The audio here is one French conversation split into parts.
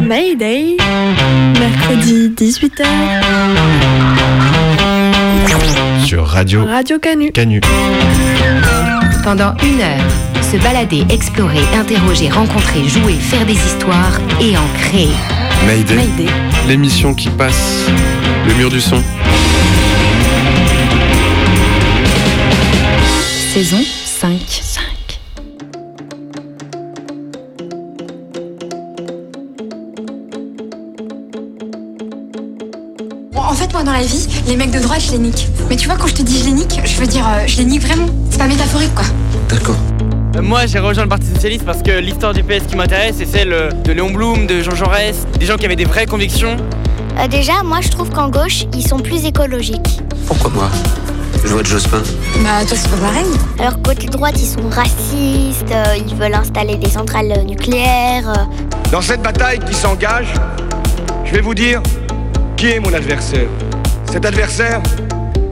Mayday. Mercredi 18h. Sur Radio Radio Canu. Canu. Pendant une heure, se balader, explorer, interroger, rencontrer, jouer, faire des histoires et en créer. Mayday. Mayday. L'émission qui passe le mur du son. Saison dans la vie, les mecs de droite, je les nique. Mais tu vois, quand je te dis je les nique, je veux dire, euh, je les nique vraiment. C'est pas métaphorique, quoi. D'accord. Euh, Moi, j'ai rejoint le Parti Socialiste parce que l'histoire du PS qui m'intéresse, c'est celle euh, de Léon Blum, de Jean Jaurès, des gens qui avaient des vraies convictions. Euh, déjà, moi je trouve qu'en gauche, ils sont plus écologiques. Pourquoi moi? Je vote Jospin. Bah, toi, c'est pas pareil. Alors côté droite, ils sont racistes, euh, ils veulent installer des centrales nucléaires. euh. Dans cette bataille qui s'engage, je vais vous dire qui est mon adversaire. Cet adversaire,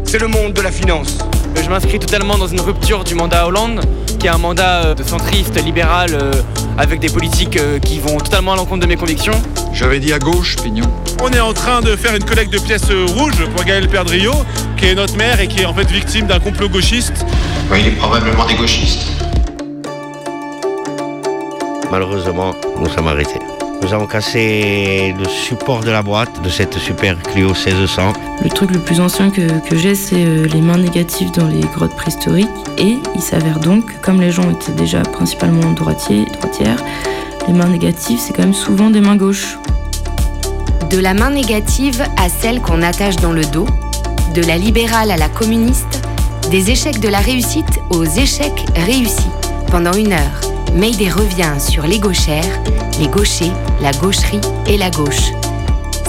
c'est le monde de la finance. Je m'inscris totalement dans une rupture du mandat Hollande, qui est un mandat euh, de centriste, libéral, euh, avec des politiques euh, qui vont totalement à l'encontre de mes convictions. J'avais dit à gauche, Pignon. On est en train de faire une collecte de pièces rouges pour Gaël Perdriau, qui est notre maire et qui est en fait victime d'un complot gauchiste. Oui, il est probablement des gauchistes. Malheureusement, nous sommes arrêtés. Nous avons cassé le support de la boîte de cette super Clio 1600. Le truc le plus ancien que, que j'ai, c'est euh, les mains négatives dans les grottes préhistoriques. Et il s'avère donc, que comme les gens étaient déjà principalement droitiers, droitières, les mains négatives, c'est quand même souvent des mains gauches. De la main négative à celle qu'on attache dans le dos, de la libérale à la communiste, des échecs de la réussite aux échecs réussis. Pendant une heure, Mayday revient sur les gauchères, les gauchers, la gaucherie et la gauche.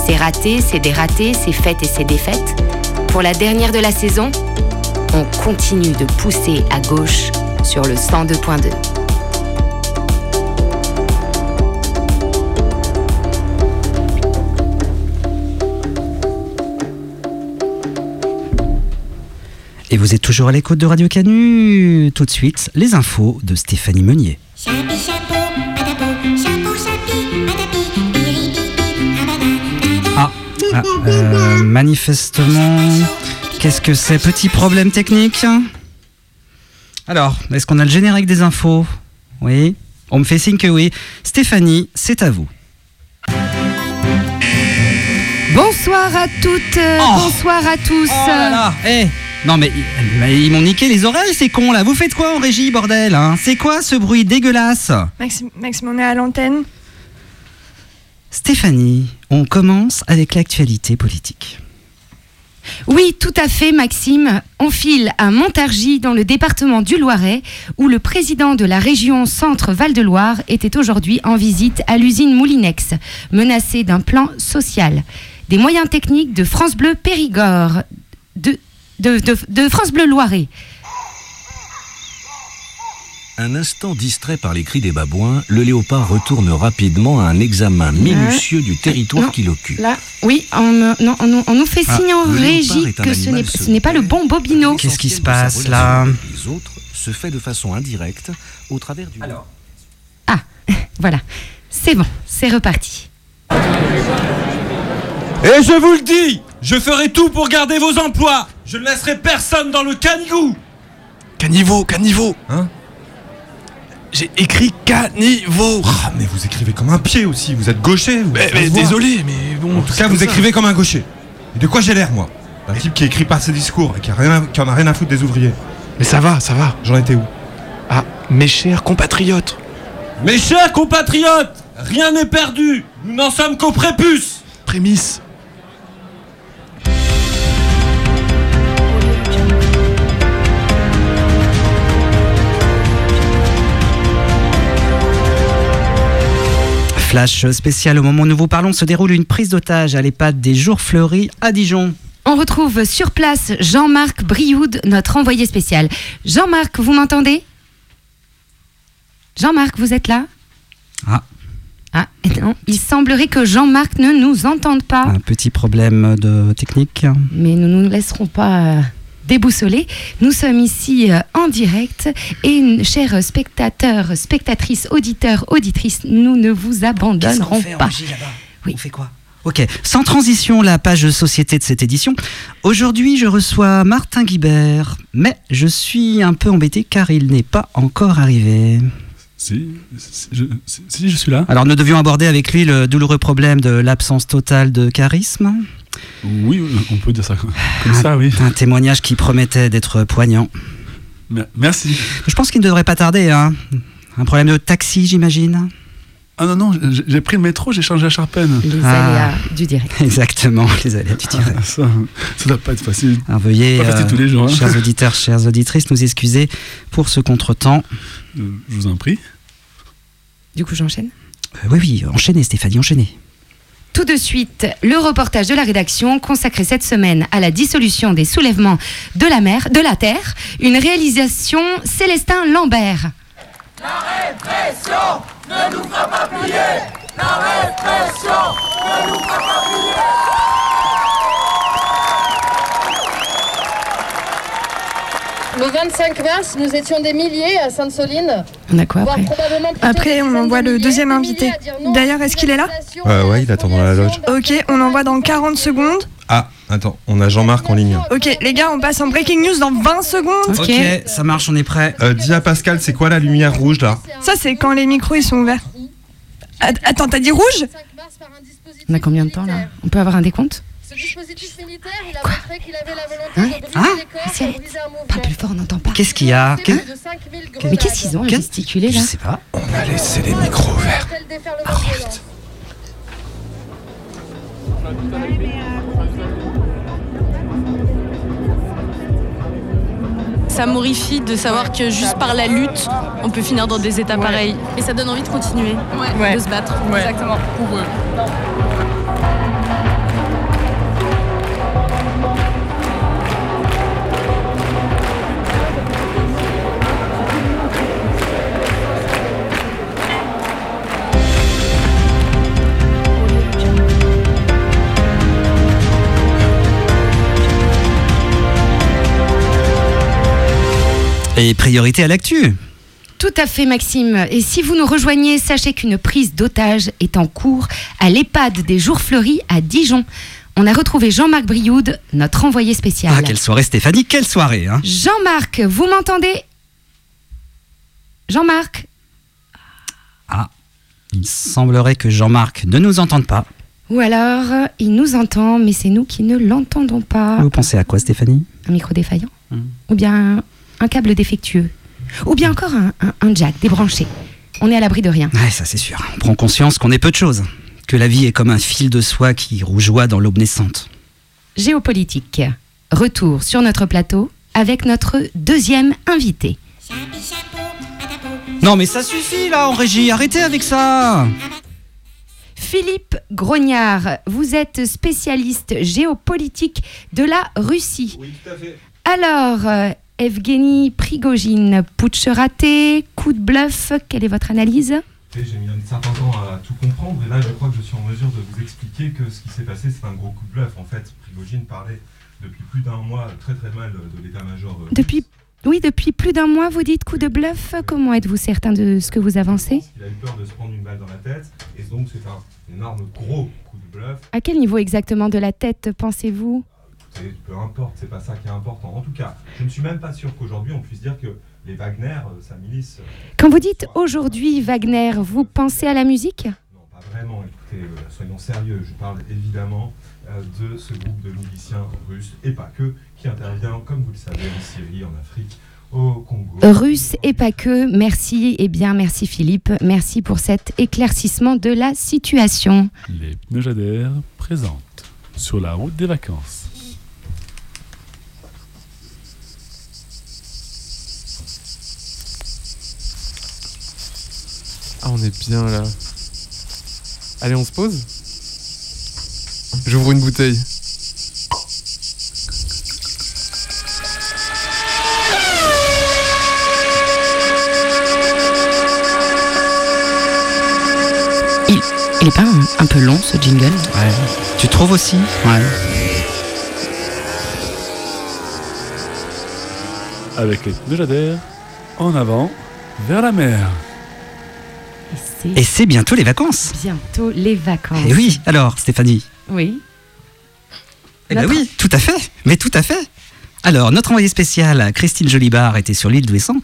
C'est raté, c'est dératé, c'est faites et c'est défaites. Pour la dernière de la saison, on continue de pousser à gauche sur le 102.2. Et vous êtes toujours à l'écoute de Radio Canu. Tout de suite, les infos de Stéphanie Meunier. Ah, ah, euh, manifestement, qu'est-ce que c'est? Petit problème technique? Alors, est-ce qu'on a le générique des infos? Oui On me fait signe que oui. Stéphanie, c'est à vous. Bonsoir à toutes, euh, Oh. bonsoir à tous. Oh là là, eh Non mais, mais ils m'ont niqué les oreilles ces cons là. Vous faites quoi en régie bordel hein? C'est quoi ce bruit dégueulasse? Maxime, Maxime, on est à l'antenne. Stéphanie, on commence avec l'actualité politique. Oui, tout à fait, Maxime. On file à Montargis, dans le département du Loiret, où le président de la région Centre-Val de Loire était aujourd'hui en visite à l'usine Moulinex, menacée d'un plan social. Des moyens techniques de France Bleu Périgord, de, de, de- de France Bleu Loiret. Un instant distrait par les cris des babouins, le léopard retourne rapidement à un examen minutieux du territoire qu'il occupe. Là, oui, on, non, on, nous- on nous fait Ah, signe en régie que ce n'est ce n'est pas le bon bobino. Qu'est-ce qui se passe là Les autres se fait de façon indirecte au travers du. Alors. Voilà, c'est bon, c'est reparti. Et je vous le dis, je ferai tout pour garder vos emplois. Je ne laisserai personne dans le canigou. Caniveau, caniveau Hein J'ai écrit caniveau Ah, mais vous écrivez comme un pied aussi. Vous êtes gaucher. vous- Mais, désolé, mais bon. En tout cas, vous écrivez comme un gaucher. Et de quoi j'ai l'air, moi Un type qui écrit pas ses discours et qui, a rien à- qui en a rien à foutre des ouvriers. Mais ça va, ça va. J'en étais où Ah, mes chers compatriotes. Mes chers compatriotes, rien n'est perdu. Nous n'en sommes qu'au prépuce. Prémisse. Flash spécial au moment où nous vous parlons se déroule une prise d'otage à l'EHPAD des Jours Fleuris à Dijon. On retrouve sur place Jean-Marc Brioud, notre envoyé spécial. Jean-Marc, vous m'entendez? Jean-Marc, vous êtes là? Ah. Ah, non, il semblerait que Jean-Marc ne nous entende pas. Un petit problème de technique. Mais nous ne nous laisserons pas déboussoler. Nous sommes ici euh, en direct et, chers spectateurs, spectatrices, auditeurs, auditrices, nous ne vous abandonnerons pas. Oui. On fait quoi? Ok, sans transition, la page société de cette édition. Aujourd'hui, je reçois Martin Guibert, mais je suis un peu embêté car il n'est pas encore arrivé. Si, si, je, si, si, je suis là. Alors, nous devions aborder avec lui le douloureux problème de l'absence totale de charisme. Oui, on peut dire ça comme un, ça, oui. Un témoignage qui promettait d'être poignant. Merci. Je pense qu'il ne devrait pas tarder. Hein. Un problème de taxi, j'imagine ah non, non, j'ai pris le métro, j'ai changé à Charpennes. Les ah. aléas du direct. Exactement, les aléas du direct. Ah, ça, ça doit pas être facile. Alors, veuillez, pas facile euh, tous les jours. Hein. Chers auditeurs, chères auditrices, nous excuser pour ce contretemps. Euh, je vous en prie. Du coup, j'enchaîne euh, Oui, oui, enchaînez Stéphanie, enchaînez. Tout de suite, le reportage de la rédaction consacré cette semaine à la dissolution des soulèvements de la mer, de la terre, une réalisation Célestin Lambert. La répression ne nous fera pas plier. La répression ne nous fera pas plier Le 25 mars, nous étions des milliers à Sainte-Soline. On a quoi après Après, on envoie le deuxième invité. D'ailleurs, est-ce qu'il est là euh, Ouais, il attend dans la loge. Ok, on envoie dans 40 secondes. Ah, attends, on a Jean-Marc en ligne. Ok, les gars, on passe en breaking news dans 20 secondes. Ok, ça marche, on est prêt. Euh, dis à Pascal, c'est quoi la lumière rouge là Ça, c'est quand les micros ils sont ouverts. Attends, t'as dit rouge On a combien de temps là On peut avoir un décompte ce dispositif militaire, il a montré qu'il avait la volonté hein de briser ah les corps briser un mouvement. Parle plus fort, on n'entend pas. Qu'est-ce qu'il y a Qu Mais qu'est-ce qu'ils ont à gesticuler là Je sais pas. On a laissé les micros ouverts. Arrête. Ça m'horrifie de savoir que juste par la lutte, on peut finir dans des états Ouais. pareils. Et ça donne envie de continuer, Ouais. de se battre. Exactement, pour eux. Et priorité à l'actu. Tout à fait, Maxime. Et si vous nous rejoignez, sachez qu'une prise d'otage est en cours à l'EHPAD des Jours Fleuris à Dijon. On a retrouvé Jean-Marc Brioud, notre envoyé spécial. Ah, quelle soirée Stéphanie, quelle soirée hein Jean-Marc, vous m'entendez? Jean-Marc? Ah, il semblerait que Jean-Marc ne nous entende pas. Ou alors, euh, il nous entend, mais c'est nous qui ne l'entendons pas. Vous pensez à quoi Stéphanie? Un micro défaillant Hmm. Ou bien un câble défectueux Ou bien encore un, un- un jack débranché On est à l'abri de rien. Ouais, ça c'est sûr. On prend conscience qu'on est peu de choses. Que la vie est comme un fil de soie qui rougeoie dans l'aube naissante. Géopolitique. Retour sur notre plateau avec notre deuxième invité. Non mais ça suffit là en régie, arrêtez avec ça Philippe Grognard, vous êtes spécialiste géopolitique de la Russie. Oui, tout à fait. Alors, euh, Evgeny Prigogine, putsch raté, coup de bluff, quelle est votre analyse? J'ai mis un certain temps à tout comprendre et là je crois que je suis en mesure de vous expliquer que ce qui s'est passé c'est un gros coup de bluff. En fait, Prigogine parlait depuis plus d'un mois très très mal de l'état-major. euh, Depuis, oui, depuis plus d'un mois, vous dites coup de bluff. Comment êtes-vous certain de ce que vous avancez? Il a eu peur de se prendre une balle dans la tête et donc c'est un énorme gros coup de bluff. À quel niveau exactement de la tête pensez-vous? Peu importe, c'est pas ça qui est important. En tout cas, je ne suis même pas sûr qu'aujourd'hui on puisse dire que les Wagner, euh, sa milice, euh, Quand vous dites aujourd'hui Wagner, vous pensez à la musique? Pas vraiment, écoutez, euh, soyons sérieux. Je parle évidemment euh, de ce groupe de miliciens russes, et pas que, qui intervient, comme vous le savez, en Syrie, en Afrique, au Congo. Russe et pas que. Merci, et bien merci Philippe. Merci pour cet éclaircissement de la situation. Les pneus présentent sur la route des vacances. Ah, on est bien là. Allez, on se pose J'ouvre une bouteille. Il, il est pas un, un peu long ce jingle Ouais. Tu trouves aussi Ouais. Avec les de Jadère, en avant, vers la mer. Et c'est bientôt les vacances. Bientôt les vacances. Et oui, alors Stéphanie Oui. Eh Notre- oui, tout à fait. Mais tout à fait. Alors, notre envoyée spéciale, Christine Jolibard, était sur l'île d'Ouessant.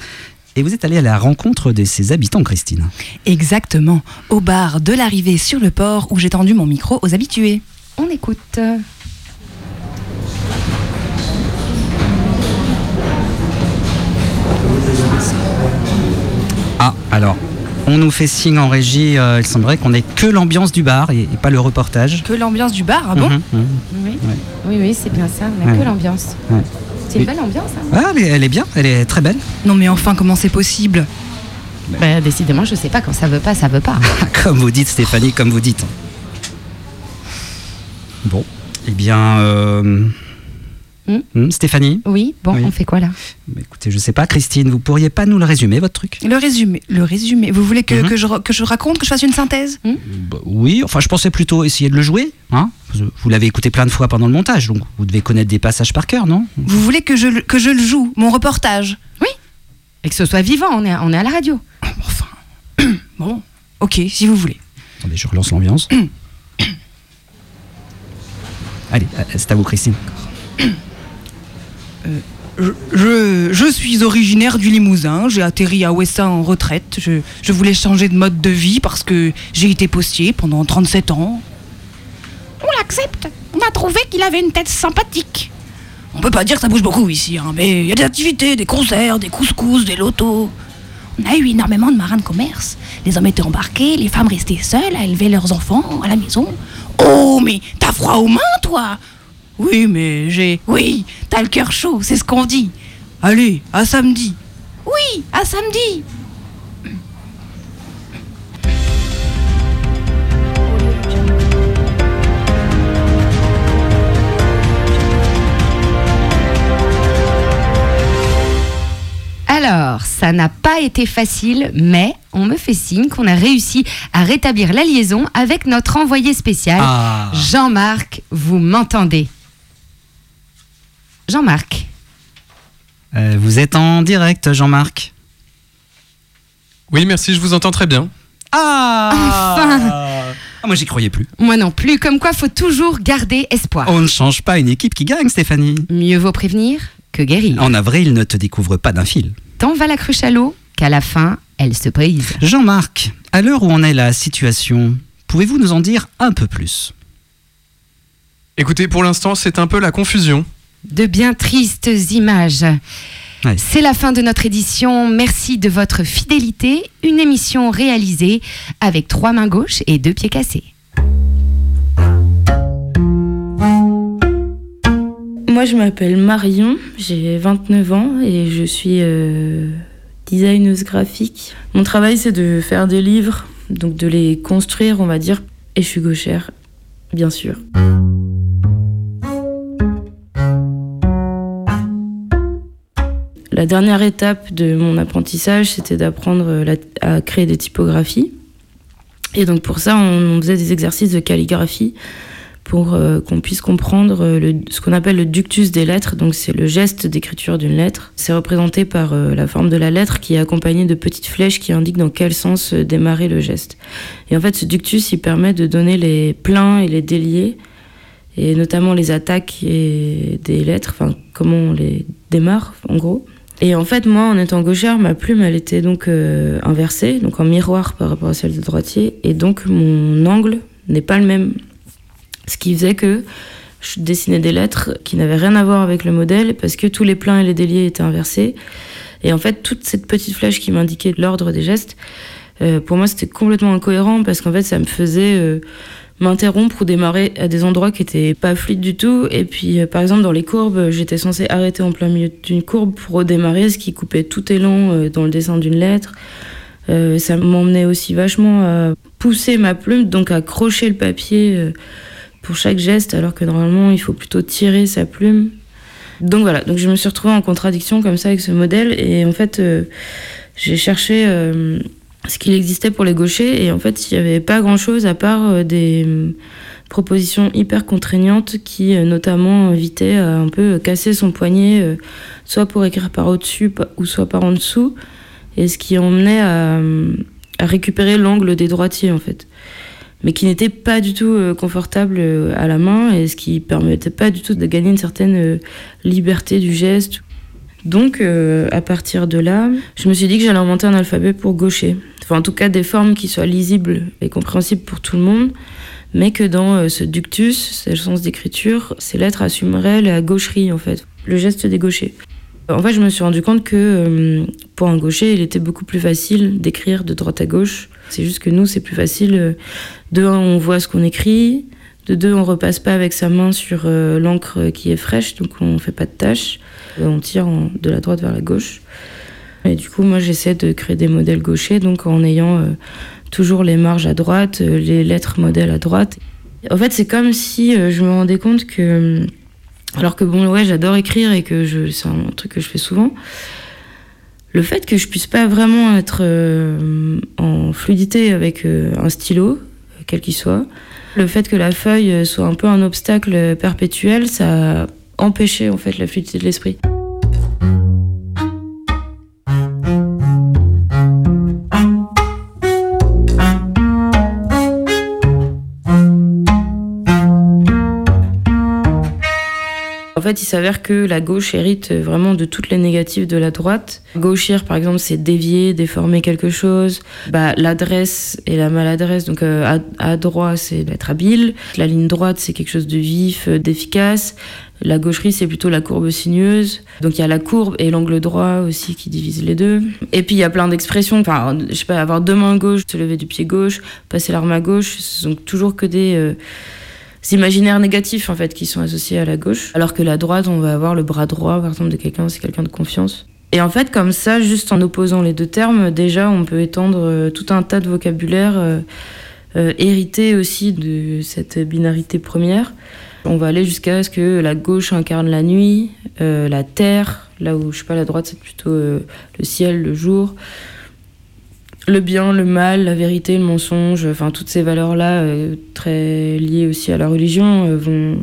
Et vous êtes allée à la rencontre de ses habitants, Christine. Exactement, au bar de l'arrivée sur le port où j'ai tendu mon micro aux habitués. On écoute. Ah, alors, on nous fait signe en régie, euh, il semblerait qu'on ait que l'ambiance du bar et, et pas le reportage. Que l'ambiance du bar, ah bon Mhm, mhm. Oui, Ouais. oui, oui, c'est bien ça. On a Ouais. que l'ambiance. Ouais. C'est une belle ambiance. Hein Ah, elle, est, elle est bien, elle est très belle. Non mais enfin, comment c'est possible Bah, décidément, je sais pas quand ça veut pas, ça veut pas. comme vous dites, Stéphanie, comme vous dites. Bon, eh bien, euh, Hmm hmm, Stéphanie Oui, bon, Oui. on fait quoi là? Bah, Écoutez, je sais pas, Christine, vous pourriez pas nous le résumer, votre truc? Le résumé, le résumé. Vous voulez que, que je, que je raconte, que je fasse une synthèse? Bah, Oui, enfin, je pensais plutôt essayer de le jouer. Hein? Vous- vous l'avez écouté plein de fois pendant le montage, donc vous devez connaître des passages par cœur, non? Vous voulez que je, le- que je le joue, mon reportage? Oui. Et que ce soit vivant, on est, à- on est à la radio. Bon, ok, si vous voulez. Attendez, je relance l'ambiance. Allez, euh, c'est à vous, Christine. Je, je, suis originaire du Limousin, j'ai atterri à Ouessant en retraite. Je, je voulais changer de mode de vie parce que j'ai été postier pendant 37 ans. On l'accepte. On a trouvé qu'il avait une tête sympathique. On peut pas dire que ça bouge beaucoup ici, hein, mais il y a des activités, des concerts, des couscous, des lotos. On a eu énormément de marins de commerce. Les hommes étaient embarqués, les femmes restaient seules à élever leurs enfants à la maison. Oh, mais t'as froid aux mains, toi Oui, mais j'ai. Oui, t'as le cœur chaud, c'est ce qu'on dit. Allez, à samedi. Oui, à samedi. Alors, ça n'a pas été facile, mais on me fait signe qu'on a réussi à rétablir la liaison avec notre envoyé spécial, Ah. Jean-Marc. Vous m'entendez? Jean-Marc Euh, vous êtes en direct, Jean-Marc Oui, merci, je vous entends très bien. Ah Enfin Ah, Moi, j'y croyais plus. Moi non plus, comme quoi faut toujours garder espoir. On ne change pas une équipe qui gagne, Stéphanie. Mieux vaut prévenir que guérir. En avril, ne te découvre pas d'un fil. Tant va la cruche à l'eau qu'à la fin, elle se brise. Jean-Marc, à l'heure où en est la situation, pouvez-vous nous en dire un peu plus? Écoutez, pour l'instant, c'est un peu la confusion. De bien tristes images. Ouais. C'est la fin de notre édition. Merci de votre fidélité. Une émission réalisée avec trois mains gauches et deux pieds cassés. Moi, je m'appelle Marion, j'ai 29 ans et je suis euh, designeuse graphique. Mon travail, c'est de faire des livres, donc de les construire, on va dire. Et je suis gauchère, bien sûr. La dernière étape de mon apprentissage, c'était d'apprendre la- à créer des typographies. Et donc pour ça, on, faisait des exercices de calligraphie pour euh, qu'on puisse comprendre euh, ce qu'on appelle le ductus des lettres. Donc c'est le geste d'écriture d'une lettre. C'est représenté par euh, la forme de la lettre qui est accompagnée de petites flèches qui indiquent dans quel sens euh, démarrer le geste. Et en fait, ce ductus, il permet de donner les pleins et les déliés, et notamment les attaques des lettres, enfin comment on les démarre en gros. Et en fait, moi, en étant gauchère, ma plume, elle était donc euh, inversée, donc en miroir par rapport à celle de droitier, et donc mon angle n'est pas le même. Ce qui faisait que je dessinais des lettres qui n'avaient rien à voir avec le modèle, parce que tous les pleins et les déliés étaient inversés. Et en fait, toute cette petite flèche qui m'indiquait l'ordre des gestes, euh, pour moi, c'était complètement incohérent, parce qu'en fait, ça me faisait euh, m'interrompre ou démarrer à des endroits qui étaient pas fluides du tout. Et puis, euh, par exemple, dans les courbes, j'étais censée arrêter en plein milieu d'une courbe pour redémarrer, ce qui coupait tout élan euh, dans le dessin d'une lettre. Euh, ça m'emmenait aussi vachement à pousser ma plume, donc à crocher le papier pour chaque geste, alors que normalement il faut plutôt tirer sa plume. Donc voilà, donc je me suis retrouvée en contradiction comme ça avec ce modèle et en fait j'ai cherché ce qu'il existait pour les gauchers et en fait il n'y avait pas grand chose à part euh, des euh, propositions hyper contraignantes qui euh, notamment invitaient à un peu casser son poignet soit pour écrire par au-dessus ou soit par en dessous et ce qui emmenait à, à récupérer l'angle des droitiers en fait mais qui n'était pas du tout confortable à la main et ce qui permettait pas du tout de gagner une certaine liberté du geste. Donc, euh, à partir de là, je me suis dit que j'allais inventer un alphabet pour gaucher. Enfin, en tout cas, des formes qui soient lisibles et compréhensibles pour tout le monde, mais que dans euh, ce ductus, le sens d'écriture, ces lettres assumeraient la gaucherie, en fait, le geste des gauchers. En fait, je me suis rendu compte que euh, pour un gaucher, il était beaucoup plus facile d'écrire de droite à gauche. C'est juste que nous, c'est plus facile. De un, on voit ce qu'on écrit. De deux, on repasse pas avec sa main sur l'encre qui est fraîche, donc on fait pas de tâches. On tire de la droite vers la gauche. Et du coup, moi, j'essaie de créer des modèles gauchers, donc en ayant euh, toujours les marges à droite, euh, les lettres modèles à droite. En fait, c'est comme si euh, je me rendais compte que, alors que bon, ouais, j'adore écrire et que c'est un truc que je fais souvent. Le fait que je puisse pas vraiment être en fluidité avec un stylo, quel qu'il soit, le fait que la feuille soit un peu un obstacle perpétuel, ça a empêché en fait la fluidité de l'esprit. En fait, il s'avère que la gauche hérite vraiment de toutes les négatives de la droite. Gauchir, par exemple, c'est dévier, déformer quelque chose. Bah, l'adresse et la maladresse, donc euh, à, c'est d'être habile. La ligne droite, c'est quelque chose de vif, d'efficace. La gaucherie, c'est plutôt la courbe sinueuse. Donc il y a la courbe et l'angle droit aussi qui divisent les deux. Et puis il y a plein d'expressions. Enfin, je sais pas, avoir deux mains gauches, se lever du pied gauche, passer l'arme à gauche, ce sont toujours que des euh, imaginaires négatifs en fait qui sont associés à la gauche. Alors que la droite, on va avoir le bras droit, par exemple, de quelqu'un, c'est quelqu'un de confiance. Et en fait, comme ça, juste en opposant les deux termes, déjà, on peut étendre euh, tout un tas de vocabulaire euh, hérité aussi de cette binarité première. On va aller jusqu'à ce que la gauche incarne la nuit, euh, la terre, là où je sais pas la droite c'est plutôt euh, le ciel, le jour, le bien, le mal, la vérité, le mensonge, enfin toutes ces valeurs là très liées aussi à la religion euh, vont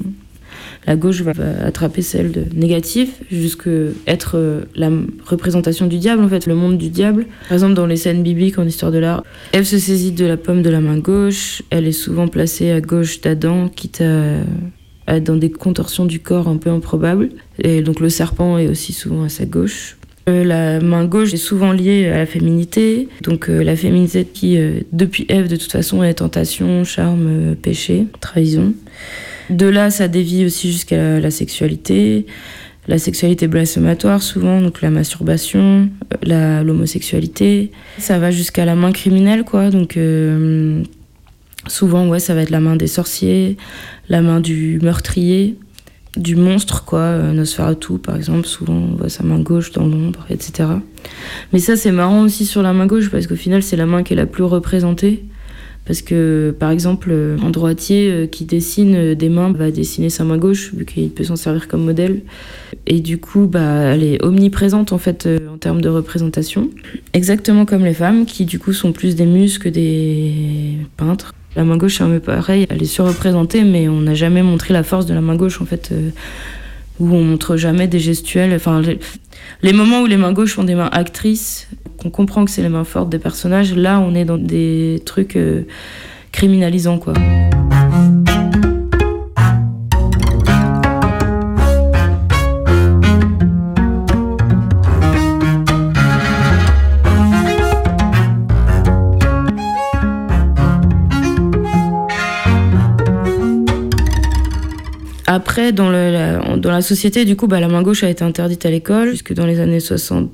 la gauche va, attraper celle de négative jusqu'à être euh, la représentation du diable en fait, le monde du diable. Par exemple dans les scènes bibliques en histoire de l'art, Ève se saisit de la pomme de la main gauche, elle est souvent placée à gauche d'Adam, quitte à dans des contorsions du corps un peu improbables. Et donc le serpent est aussi souvent à sa gauche. Euh, la main gauche est souvent liée à la féminité, donc euh, la féminité qui, euh, depuis Ève, de toute façon, est tentation, charme, euh, péché, trahison. De là, ça dévie aussi jusqu'à la, sexualité, la sexualité blasphématoire souvent, donc la masturbation, euh, l'homosexualité. Ça va jusqu'à la main criminelle, quoi, euh, souvent, ouais, ça va être la main des sorciers, la main du meurtrier, du monstre, quoi. Euh, Nosferatu, par exemple, souvent on voit sa main gauche dans l'ombre, etc. Mais ça, c'est marrant aussi sur la main gauche parce qu'au final, c'est la main qui est la plus représentée. Parce que, par exemple, euh, un droitier euh, qui dessine des mains va dessiner sa main gauche, vu qu'il peut s'en servir comme modèle. Et du coup, bah, elle est omniprésente, en fait, en termes de représentation. Exactement comme les femmes, qui, du coup, sont plus des muses que des peintres. La main gauche, c'est un peu pareil, elle est surreprésentée, mais on n'a jamais montré la force de la main gauche, en fait, euh, où on montre jamais des gestuels. Les moments où les mains gauches sont des mains actrices, qu'on comprend que c'est les mains fortes des personnages, là, on est dans des trucs euh, criminalisants, quoi. Après, dans, la, société, du coup, bah, la main gauche a été interdite à l'école jusque dans les années 60,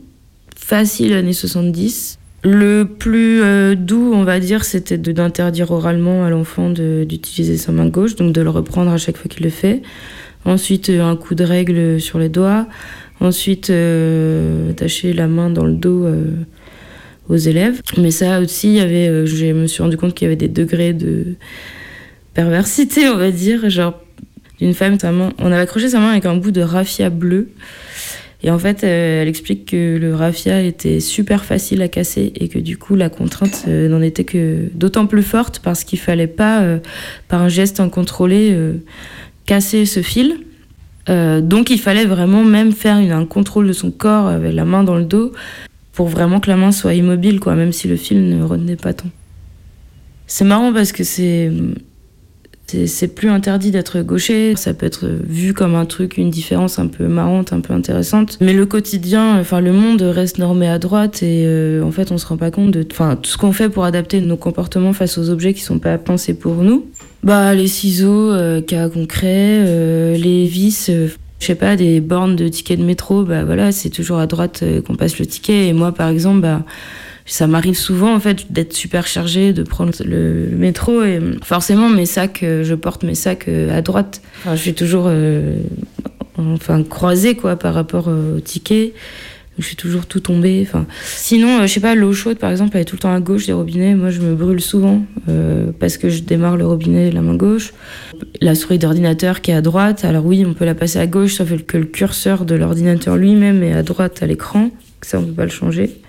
facile années 70. Le plus euh, doux, on va dire, c'était d'interdire oralement à l'enfant d'utiliser sa main gauche, donc de le reprendre à chaque fois qu'il le fait. Ensuite, euh, un coup de règle sur les doigts. Ensuite, euh, attacher la main dans le dos euh, aux élèves. Mais ça aussi, il y avait, je me suis rendu compte qu'il y avait des degrés de perversité, on va dire. Genre, d'une femme, sa main, on avait accroché sa main avec un bout de raffia bleu. Et en fait, euh, elle explique que le raffia était super facile à casser et que du coup, la contrainte euh, n'en était que d'autant plus forte parce qu'il fallait pas, euh, par un geste incontrôlé, casser ce fil. Donc, il fallait vraiment même faire un contrôle de son corps avec la main dans le dos pour vraiment que la main soit immobile, quoi, même si le fil ne retenait pas tant. C'est marrant parce que c'est c'est- plus interdit d'être gaucher. Ça peut être vu comme un truc, une différence un peu marrante, un peu intéressante. Mais le quotidien, enfin le monde reste normé à droite et euh, en fait on se rend pas compte de, enfin tout ce qu'on fait pour adapter nos comportements face aux objets qui sont pas pensés pour nous. Bah les ciseaux, euh, cas concret, euh, les vis. euh, je sais pas, des bornes de tickets de métro, bah voilà, c'est toujours à droite qu'on passe le ticket. Et moi, par exemple, bah, ça m'arrive souvent en fait d'être super chargée, de prendre le, métro et forcément mes sacs, euh, je porte mes sacs euh, à droite. Je suis toujours euh, enfin croisée quoi par rapport au ticket. Je suis toujours tout tombée. Sinon, je sais pas, l'eau chaude par exemple, elle est tout le temps à gauche des robinets. Moi, je me brûle souvent parce que je démarre le robinet la main gauche. La souris d'ordinateur qui est à droite, alors oui, on peut la passer à gauche, sauf que le curseur de l'ordinateur lui-même est à droite à l'écran. Ça, on peut pas le changer.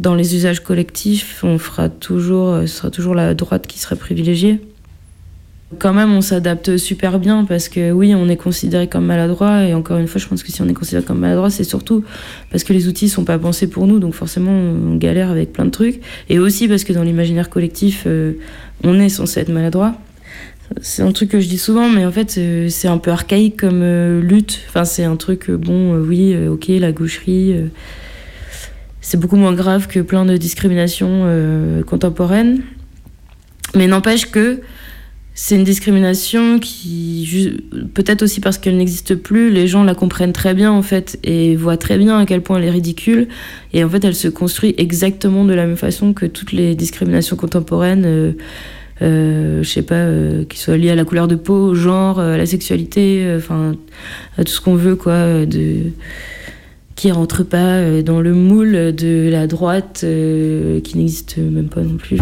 Dans les usages collectifs, on fera toujours, euh, ce sera toujours la droite qui sera privilégiée. Quand même, on s'adapte super bien parce que oui, on est considéré comme maladroit et encore une fois, je pense que si on est considéré comme maladroit, c'est surtout parce que les outils sont pas pensés pour nous, donc forcément, on galère avec plein de trucs. Et aussi parce que dans l'imaginaire collectif, euh, on est censé être maladroit. C'est un truc que je dis souvent, mais en fait, euh, c'est un peu archaïque comme lutte. Enfin, c'est un truc, bon, oui, ok, la gaucherie. C'est beaucoup moins grave que plein de discriminations euh, contemporaines. Mais n'empêche que c'est une discrimination qui, peut-être aussi parce qu'elle n'existe plus, les gens la comprennent très bien en fait et voient très bien à quel point elle est ridicule. Et en fait, elle se construit exactement de la même façon que toutes les discriminations contemporaines. euh, euh, je sais pas, euh, qui soient liées à la couleur de peau, au genre, euh, à la sexualité, enfin, à tout ce qu'on veut, quoi, de qui rentre pas euh, dans le moule de la droite euh, qui n'existe même pas non plus.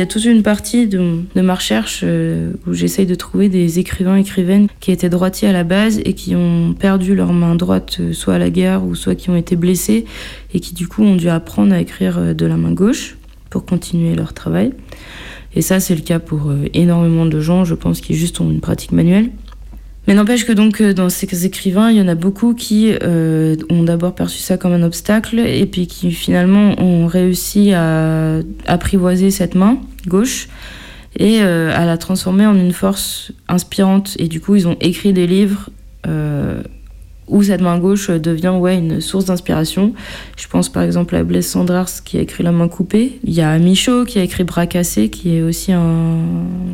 Y a toute une partie de, ma recherche euh, où j'essaye de trouver des écrivains écrivaines qui étaient droitiers à la base et qui ont perdu leur main droite euh, soit à la guerre ou soit qui ont été blessés et qui du coup ont dû apprendre à écrire euh, de la main gauche pour continuer leur travail. Et ça c'est le cas pour énormément de gens, je pense, qui juste ont une pratique manuelle. Mais n'empêche que donc euh, dans ces écrivains, il y en a beaucoup qui euh, ont d'abord perçu ça comme un obstacle et puis qui finalement ont réussi à apprivoiser cette main gauche et euh, à la transformer en une force inspirante. Et du coup, ils ont écrit des livres euh, où cette main gauche devient ouais, une source d'inspiration. Je pense par exemple à Blaise Sandrars qui a écrit La main coupée. Il y a Michaud qui a écrit Bras cassés, qui est aussi un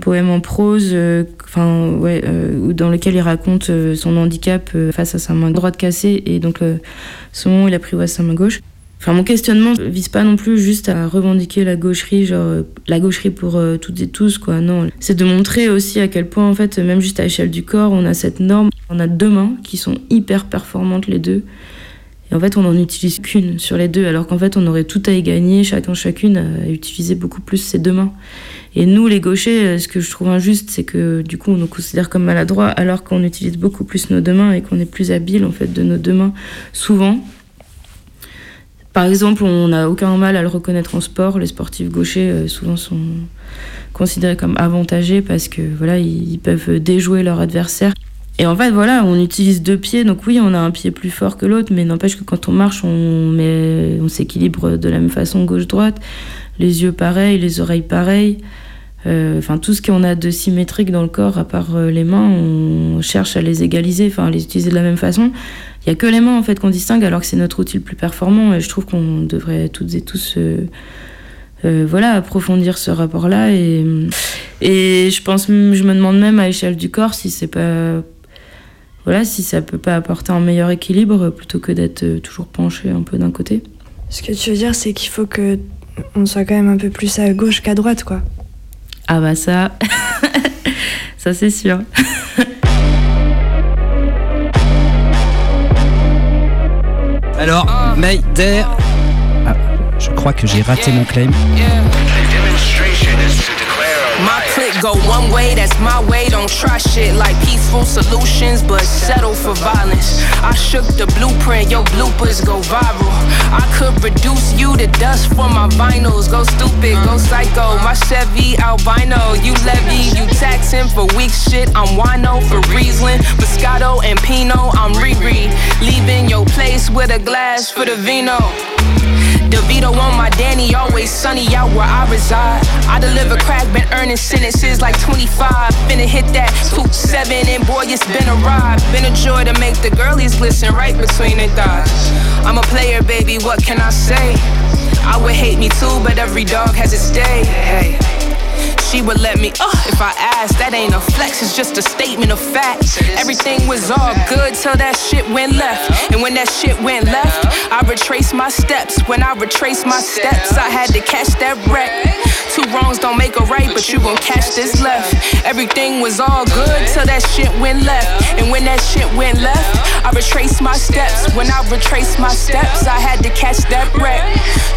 poème en prose euh, ouais, euh, dans lequel il raconte euh, son handicap face à sa main droite cassée et donc ce moment il apprivoise sa main gauche. Mon questionnement vise pas non plus juste à revendiquer la gaucherie, genre euh, la gaucherie pour euh, toutes et tous, quoi. Non, c'est de montrer aussi à quel point, en fait, même juste à l'échelle du corps, on a cette norme. On a deux mains qui sont hyper performantes les deux. Et en fait, on n'en utilise qu'une sur les deux, alors qu'en fait, on aurait tout à y gagner, chacun, chacune, à utiliser beaucoup plus ses deux mains. Et nous, les gauchers, euh, ce que je trouve injuste, c'est que du coup, on nous considère comme maladroits, alors qu'on utilise beaucoup plus nos deux mains et qu'on est plus habile, en fait, de nos deux mains, souvent. Par exemple, on n'a aucun mal à le reconnaître en sport. Les sportifs gauchers euh, souvent sont considérés comme avantagés parce que voilà, ils peuvent déjouer leur adversaire. Et en fait, voilà, on utilise deux pieds, donc oui, on a un pied plus fort que l'autre, mais n'empêche que quand on marche, on, met, on s'équilibre de la même façon gauche-droite. Les yeux pareils, les oreilles pareilles. Euh, Enfin, tout ce qu'on a de symétrique dans le corps, à part euh, les mains, on cherche à les égaliser, enfin, à les utiliser de la même façon. Il y a que les mains en fait qu'on distingue alors que c'est notre outil le plus performant et je trouve qu'on devrait toutes et tous euh, euh, voilà approfondir ce rapport-là et et je pense je me demande même à l'échelle du corps si c'est pas voilà si ça peut pas apporter un meilleur équilibre plutôt que d'être euh, toujours penché un peu d'un côté. Ce que tu veux dire, c'est qu'il faut que on soit quand même un peu plus à gauche qu'à droite, quoi. Ah bah ça, ça c'est sûr. Alors, Mayday. Ah, je crois que j'ai raté mon claim. Go one way, that's my way. Don't try shit like peaceful solutions, but settle for violence. I shook the blueprint, your bloopers go viral. I could reduce you to dust for my vinyls. Go stupid, go psycho. My Chevy albino, you levy, you taxing for weak shit. I'm wino for Riesling, Moscato and Pinot. I'm Riri, leaving your place with a glass for the vino. DeVito on my Danny, always sunny out where I reside. I deliver crack, been earning sentences like 25. Finna hit that 2-7, and boy, it's been a ride. Been a joy to make the girlies glisten right between their thighs. I'm a player, baby, what can I say? I would hate me too, but every dog has its day. Hey. She would let me, uh, if I asked. That ain't a flex, it's just a statement of fact. Everything was all good till that shit went left. And when that shit went left, I retraced my steps. When I retraced my steps, I had to catch that wreck. Two wrongs don't make a right, but you gon' catch this left. Everything was all good till that shit went left. And when that shit went left, I retraced my steps. When I retraced my steps, I had to catch that wreck.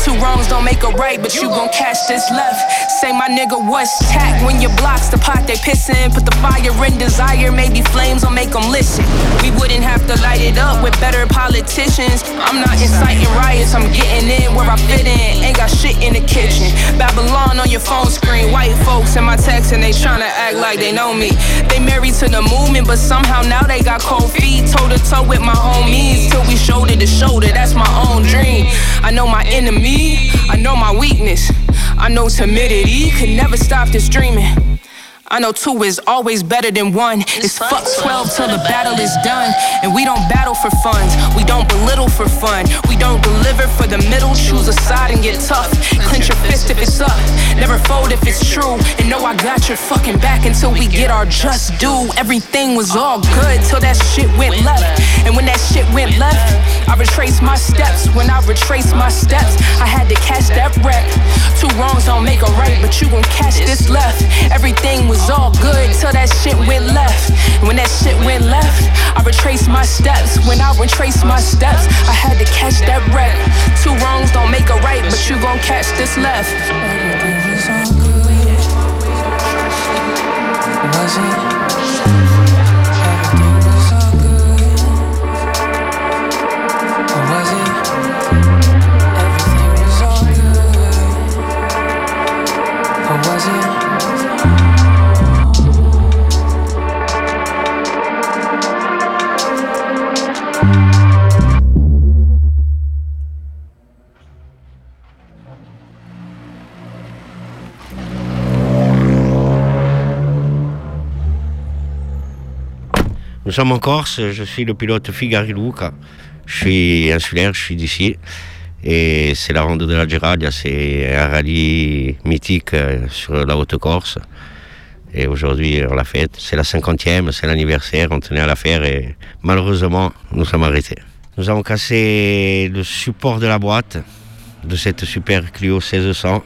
Two wrongs don't make a right, but you gon' catch this left. Say my nigga, what's tack? When your blocks the pot they pissin', put the fire in desire, maybe flames will make them listen. We wouldn't have to light it up with better politicians. I'm not inciting riots, I'm getting in where I fit in. Ain't got shit in the kitchen. Babylon on your phone screen, white folks in my text and they tryna act like they know me. They married to the movement, but somehow now they got cold feet. Toe to toe with my homies till we shoulder to shoulder. That's my own dream. I know my enemy, I know my weakness. I know timidity could never stop this dreaming. I know two is always better than one. It's fuck 12 till the battle is done. And we don't battle for funds, we don't belittle for fun. We don't deliver for the middle, choose a side and get tough. Clench your fist if it's up, never fold if it's true. And know I got your fucking back until we get our just due. Everything was all good till that shit went left. And when that shit went left, I retraced my steps. When I retraced my steps, I had to catch that wreck. Two wrongs don't make a right, but you gon' catch this left. Everything was all good till that shit went left. When that shit went left, I retraced my steps. When I retraced my steps, I had to catch that wreck. Two wrongs don't make a right, but you gon' catch this left. Was it? Nous sommes en Corse, je suis le pilote Figari Luca. Je suis insulaire, je suis d'ici. Et c'est la ronde de la Giradia, c'est un rallye mythique euh, sur la Haute-Corse. Et aujourd'hui, on l'a fête. C'est la cinquantième, c'est l'anniversaire, on tenait à la faire et malheureusement, nous sommes arrêtés. Nous avons cassé le support de la boîte de cette super Clio 1600.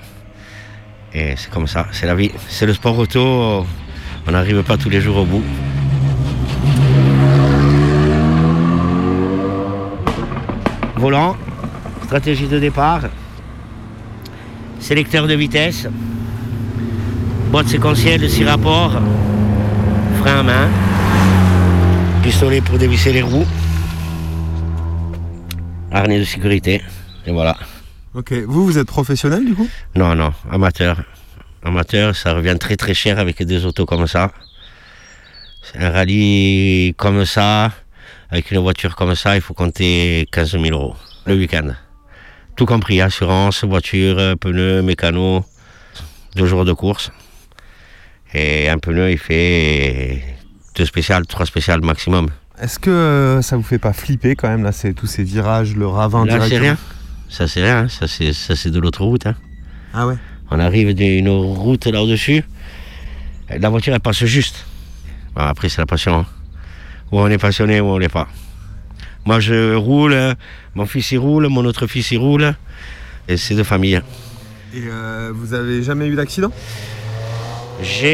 Et c'est comme ça, c'est la vie. C'est le sport auto, on n'arrive pas tous les jours au bout. Volant, stratégie de départ, sélecteur de vitesse, boîte séquentielle de 6 rapports, frein à main, pistolet pour dévisser les roues, harnais de sécurité, et voilà. Ok, vous, vous êtes professionnel du coup? Non, non, amateur. Amateur, ça revient très très cher avec des autos comme ça. C'est un rallye comme ça, avec une voiture comme ça, il faut compter 15 000 euros le week-end. Tout compris, assurance, voiture, pneus, mécano, deux jours de course. Et un pneu, il fait deux spéciales, trois spéciales maximum. Est-ce que euh, ça vous fait pas flipper quand même là, c'est tous ces virages, le ravin Là, c'est rien. Ça, c'est rien. Ça, c'est, ça, c'est de l'autre route. hein. Ah ouais On arrive d'une route là-dessus. La voiture, elle passe juste. Bon, après, c'est la passion. hein. Ou on est passionné ou on l'est pas. Moi, je roule. Mon fils, il roule. Mon autre fils, il roule. Et c'est de famille. Et euh, vous avez jamais eu d'accident? J'ai.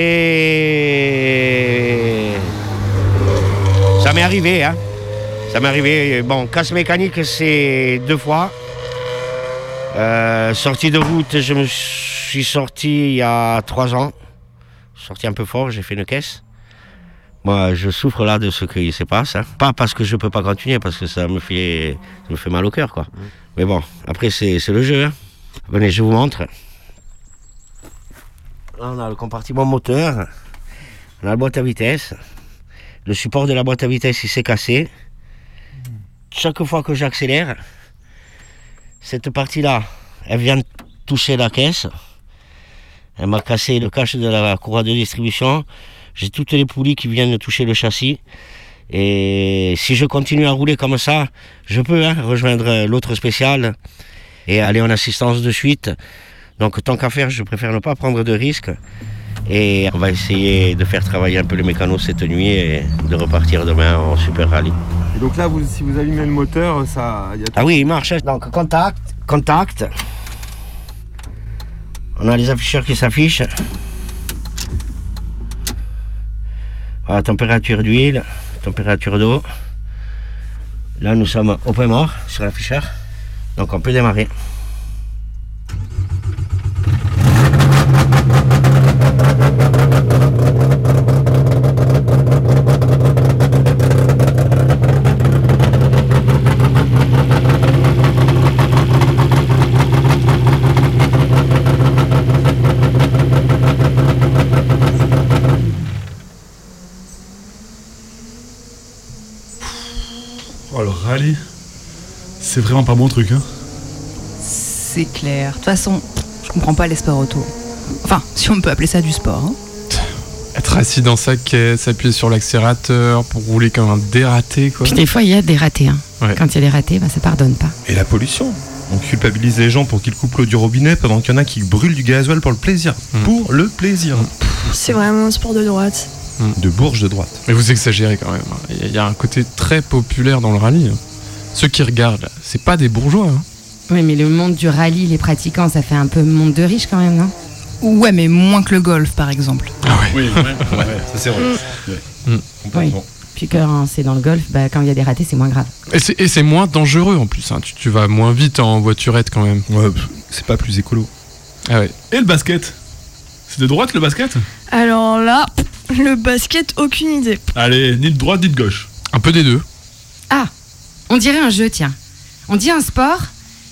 Ça m'est arrivé, hein. Ça m'est arrivé. Bon, casse mécanique, c'est deux fois. Euh, sortie de route, je me suis sorti il y a trois ans. Sorti un peu fort, j'ai fait une caisse. Moi, je souffre là de ce qui se passe. hein. Pas parce que je peux pas continuer, parce que ça me fait, ça me fait mal au cœur, quoi. Mais bon, après, c'est le jeu. hein. Venez, je vous montre. Là, on a le compartiment moteur. On a la boîte à vitesse. Le support de la boîte à vitesse, il s'est cassé. Chaque fois que j'accélère, cette partie-là, elle vient toucher la caisse. Elle m'a cassé le cache de la courroie de distribution. J'ai toutes les poulies qui viennent de toucher le châssis. Et si je continue à rouler comme ça, je peux hein, rejoindre l'autre spécial et aller en assistance de suite. Donc tant qu'à faire, je préfère ne pas prendre de risques. Et on va essayer de faire travailler un peu les mécanos cette nuit et de repartir demain en super rallye. Et donc là, vous, si vous allumez le moteur, ça. y a Ah oui, il marche. hein. Donc contact, contact. On a les afficheurs qui s'affichent. Température d'huile, température d'eau. Là, nous sommes au point mort sur l'afficheur. Donc on peut démarrer. C'est vraiment pas mon truc. Hein. C'est clair. De toute façon, je comprends pas les sports auto. Enfin, si on peut appeler ça du sport. hein. Être assis dans sa caisse, appuyer sur l'accélérateur pour rouler comme un dératé, quoi. Puis des fois, il y a des ratés. hein. Ouais. Quand il y a des ratés, bah, ça pardonne pas. Et la pollution. On culpabilise les gens pour qu'ils coupent l'eau du robinet pendant qu'il y en a qui brûlent du gasoil pour le plaisir. Mm. Pour le plaisir. C'est vraiment un sport de droite. De Bourges de droite. Mais vous exagérez quand même. hein. Il y a un côté très populaire dans le rallye. Hein. Ceux qui regardent, c'est pas des bourgeois. hein. Oui, mais le monde du rallye, les pratiquants, ça fait un peu monde de riches quand même, non? Ouais, mais moins que le golf, par exemple. Oui, ouais, ouais, ça c'est vrai. Ouais. Mm. Oui. Puis quand c'est dans le golf, bah, quand il y a des ratés, c'est moins grave. Et c'est- moins dangereux en plus. hein. Tu, tu vas moins vite en voiturette quand même. Ouais, c'est pas plus écolo. Ah ouais. Et le basket? C'est de droite le basket? Alors là, le basket, aucune idée. Allez, ni de droite ni de gauche. Un peu des deux. Ah, on dirait un jeu, tiens. On dit un sport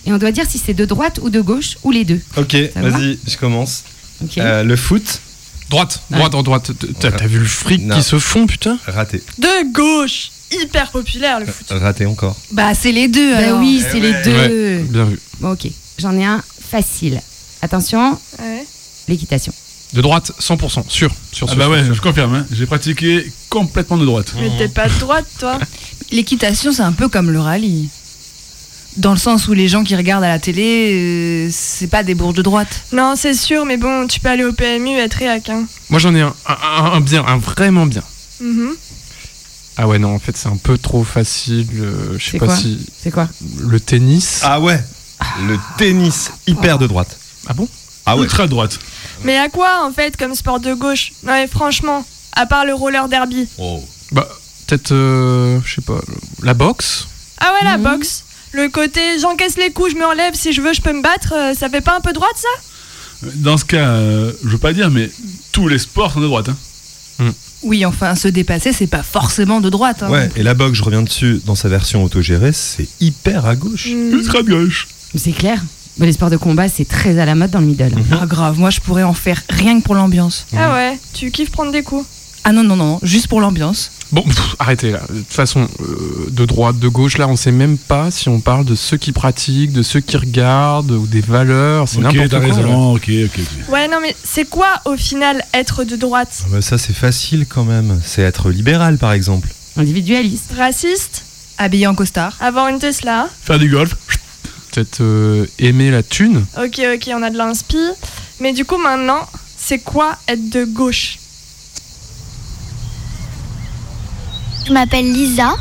et on doit dire si c'est de droite ou de gauche ou les deux. Ok, vas-y, je commence. Euh, le foot. Droite, droite, en droite. T'as vu le fric Non. qui se font, putain Raté. De gauche Hyper populaire le foot. Raté encore. Bah, c'est les deux Bah alors. oui, c'est les deux. Ouais, bien vu. Bon, ok, j'en ai un facile. Attention, Ouais. l'équitation. De droite, 100%, sûr. sûr Ah sûr, bah sûr, ouais, sûr. je confirme. hein. J'ai pratiqué complètement de droite. Mais t'es pas de droite, toi L'équitation, c'est un peu comme le rallye. Dans le sens où les gens qui regardent à la télé, euh, c'est pas des bourges de droite. Non, c'est sûr, mais bon, tu peux aller au PMU et être réac. Hein. Moi j'en ai un, un, un- un bien, un vraiment bien. Mhm. Ah ouais, non, en fait c'est un peu trop facile. euh, je sais C'est pas quoi si. C'est quoi Le tennis. Ah ouais Le tennis, hyper de droite. Ah bon? Ah ouais. Ultra droite. Mais à quoi, en fait, comme sport de gauche Non, mais franchement, à part le roller derby. Oh. Bah, peut-être, euh, je sais pas, la boxe Ah ouais, la boxe Le côté j'encaisse les coups, je me relève, si je veux, je peux me battre, euh, ça fait pas un peu droite, ça? Dans ce cas, euh, je veux pas dire, mais tous les sports sont de droite. hein. Oui, enfin, se dépasser, c'est pas forcément de droite. hein. Ouais, et la boxe, je reviens dessus, dans sa version autogérée, c'est hyper à gauche. Ultra gauche. C'est clair. Mais les sports de combat, c'est très à la mode dans le middle. Ah grave, moi je pourrais en faire rien que pour l'ambiance. Ah ouais, tu kiffes prendre des coups? Ah non, non, non, juste pour l'ambiance. Bon, pff, arrêtez là. De toute façon, euh, de droite, de gauche, là, on sait même pas si on parle de ceux qui pratiquent, de ceux qui regardent, ou des valeurs. C'est n'importe quoi. raison. Ok, ok, ok. Ouais, non, mais c'est quoi, au final, être de droite? Ah bah ça, c'est facile quand même. C'est être libéral, par exemple. Individualiste. Raciste? Habillé en costard. Avoir une Tesla? Faire du golf. Peut-être euh, aimer la thune. Ok, ok, on a de l'inspi. Mais du coup, maintenant, c'est quoi être de gauche? Je m'appelle Lisa,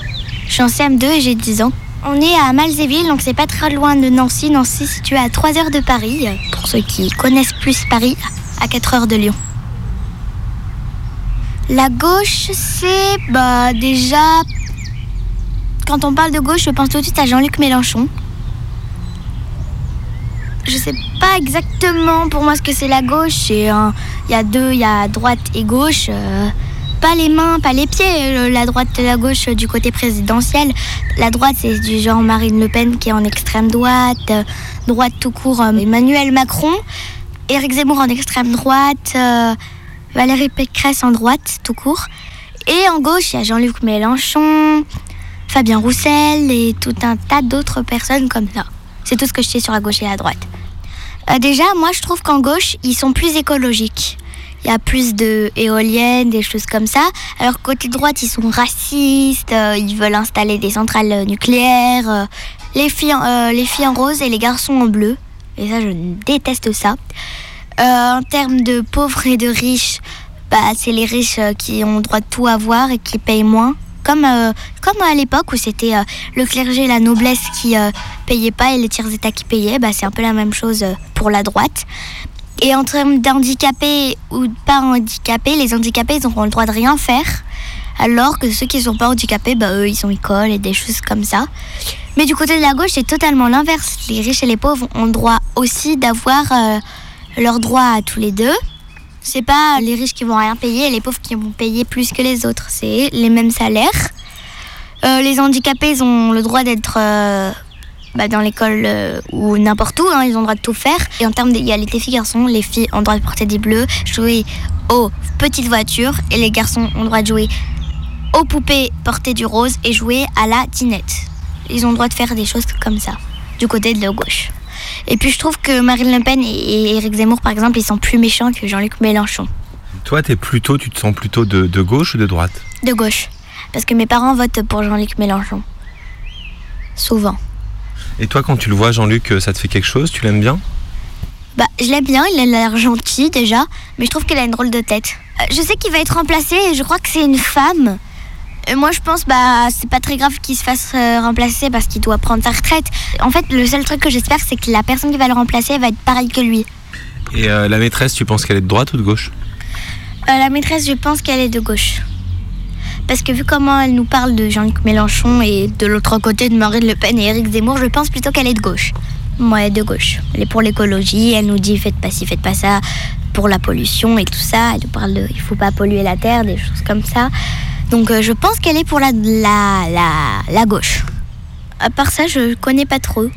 je suis en CM2 et j'ai 10 ans. On est à Malzéville, donc c'est pas très loin de Nancy. Nancy est située à 3 heures de Paris, pour ceux qui connaissent plus Paris, à 4 heures de Lyon. La gauche, c'est bah déjà. Quand on parle de gauche, je pense tout de suite à Jean-Luc Mélenchon. Je sais pas exactement pour moi ce que c'est la gauche. Il y a deux, il y a droite et gauche. euh, pas les mains, pas les pieds. euh, La droite et la gauche euh, du côté présidentiel. La droite, c'est du genre Marine Le Pen qui est en extrême droite. droite tout court, Emmanuel Macron. Éric Zemmour en extrême droite. Valérie Pécresse en droite tout court. Et en gauche, il y a Jean-Luc Mélenchon, Fabien Roussel et tout un tas d'autres personnes comme ça. C'est tout ce que je sais sur la gauche et la droite. Euh, déjà, moi, je trouve qu'en gauche, ils sont plus écologiques. Il y a plus de éoliennes, des choses comme ça. Alors côté droite, ils sont racistes, euh, ils veulent installer des centrales euh, nucléaires. les, filles, en- les filles en rose et les garçons en bleu. Et ça, je déteste ça. En termes de pauvres et de riches, bah, c'est les riches qui ont le droit de tout avoir et qui payent moins. Comme, euh, comme à l'époque où c'était euh, le clergé et la noblesse qui euh, payaient pas et les tiers états qui payaient, bah, c'est un peu la même chose pour la droite. Et en termes d'handicapés ou pas handicapés, les handicapés, ils auront le droit de rien faire. Alors que ceux qui sont pas handicapés, bah, eux, ils ont école et des choses comme ça. Mais du côté de la gauche, c'est totalement l'inverse. Les riches et les pauvres ont le droit aussi d'avoir leurs droits à tous les deux. C'est pas les riches qui vont rien payer et les pauvres qui vont payer plus que les autres. C'est les mêmes salaires. Euh, les handicapés, ils ont le droit d'être euh, bah, dans l'école euh, ou n'importe où. hein, ils ont le droit de tout faire. Et en termes d'égalité filles-garçons, les filles ont le droit de porter des bleus, jouer aux petites voitures et les garçons ont le droit de jouer aux poupées, porter du rose et jouer à la dinette. Ils ont le droit de faire des choses comme ça, du côté de la gauche. Et puis je trouve que Marine Le Pen et Éric Zemmour, par exemple, ils sont plus méchants que Jean-Luc Mélenchon, Toi, t'es plutôt, tu te sens plutôt de, de gauche ou de droite? De gauche. Parce que mes parents votent pour Jean-Luc Mélenchon. Souvent. Et toi, quand tu le vois, Jean-Luc, euh, ça te fait quelque chose? Tu l'aimes bien? Bah, je l'aime bien, il a l'air gentil déjà, mais je trouve qu'elle a une drôle de tête. Euh, je sais qu'il va être remplacé et je crois que c'est une femme. Et moi, je pense, bah, c'est pas très grave qu'il se fasse euh, remplacer parce qu'il doit prendre sa retraite. En fait, le seul truc que j'espère, c'est que la personne qui va le remplacer va être pareille que lui. Et euh, la maîtresse, tu penses qu'elle est de droite ou de gauche? Euh, la maîtresse, je pense qu'elle est de gauche. Parce que vu comment elle nous parle de Jean-Luc Mélenchon et de l'autre côté de Marine Le Pen et Éric Zemmour, je pense plutôt qu'elle est de gauche. Ouais, de gauche. Elle est pour l'écologie, elle nous dit faites pas ci, faites pas ça, pour la pollution et tout ça. Elle nous parle de il faut pas polluer la terre, des choses comme ça. Donc euh, je pense qu'elle est pour la, la, la, gauche. À part ça, je connais pas trop.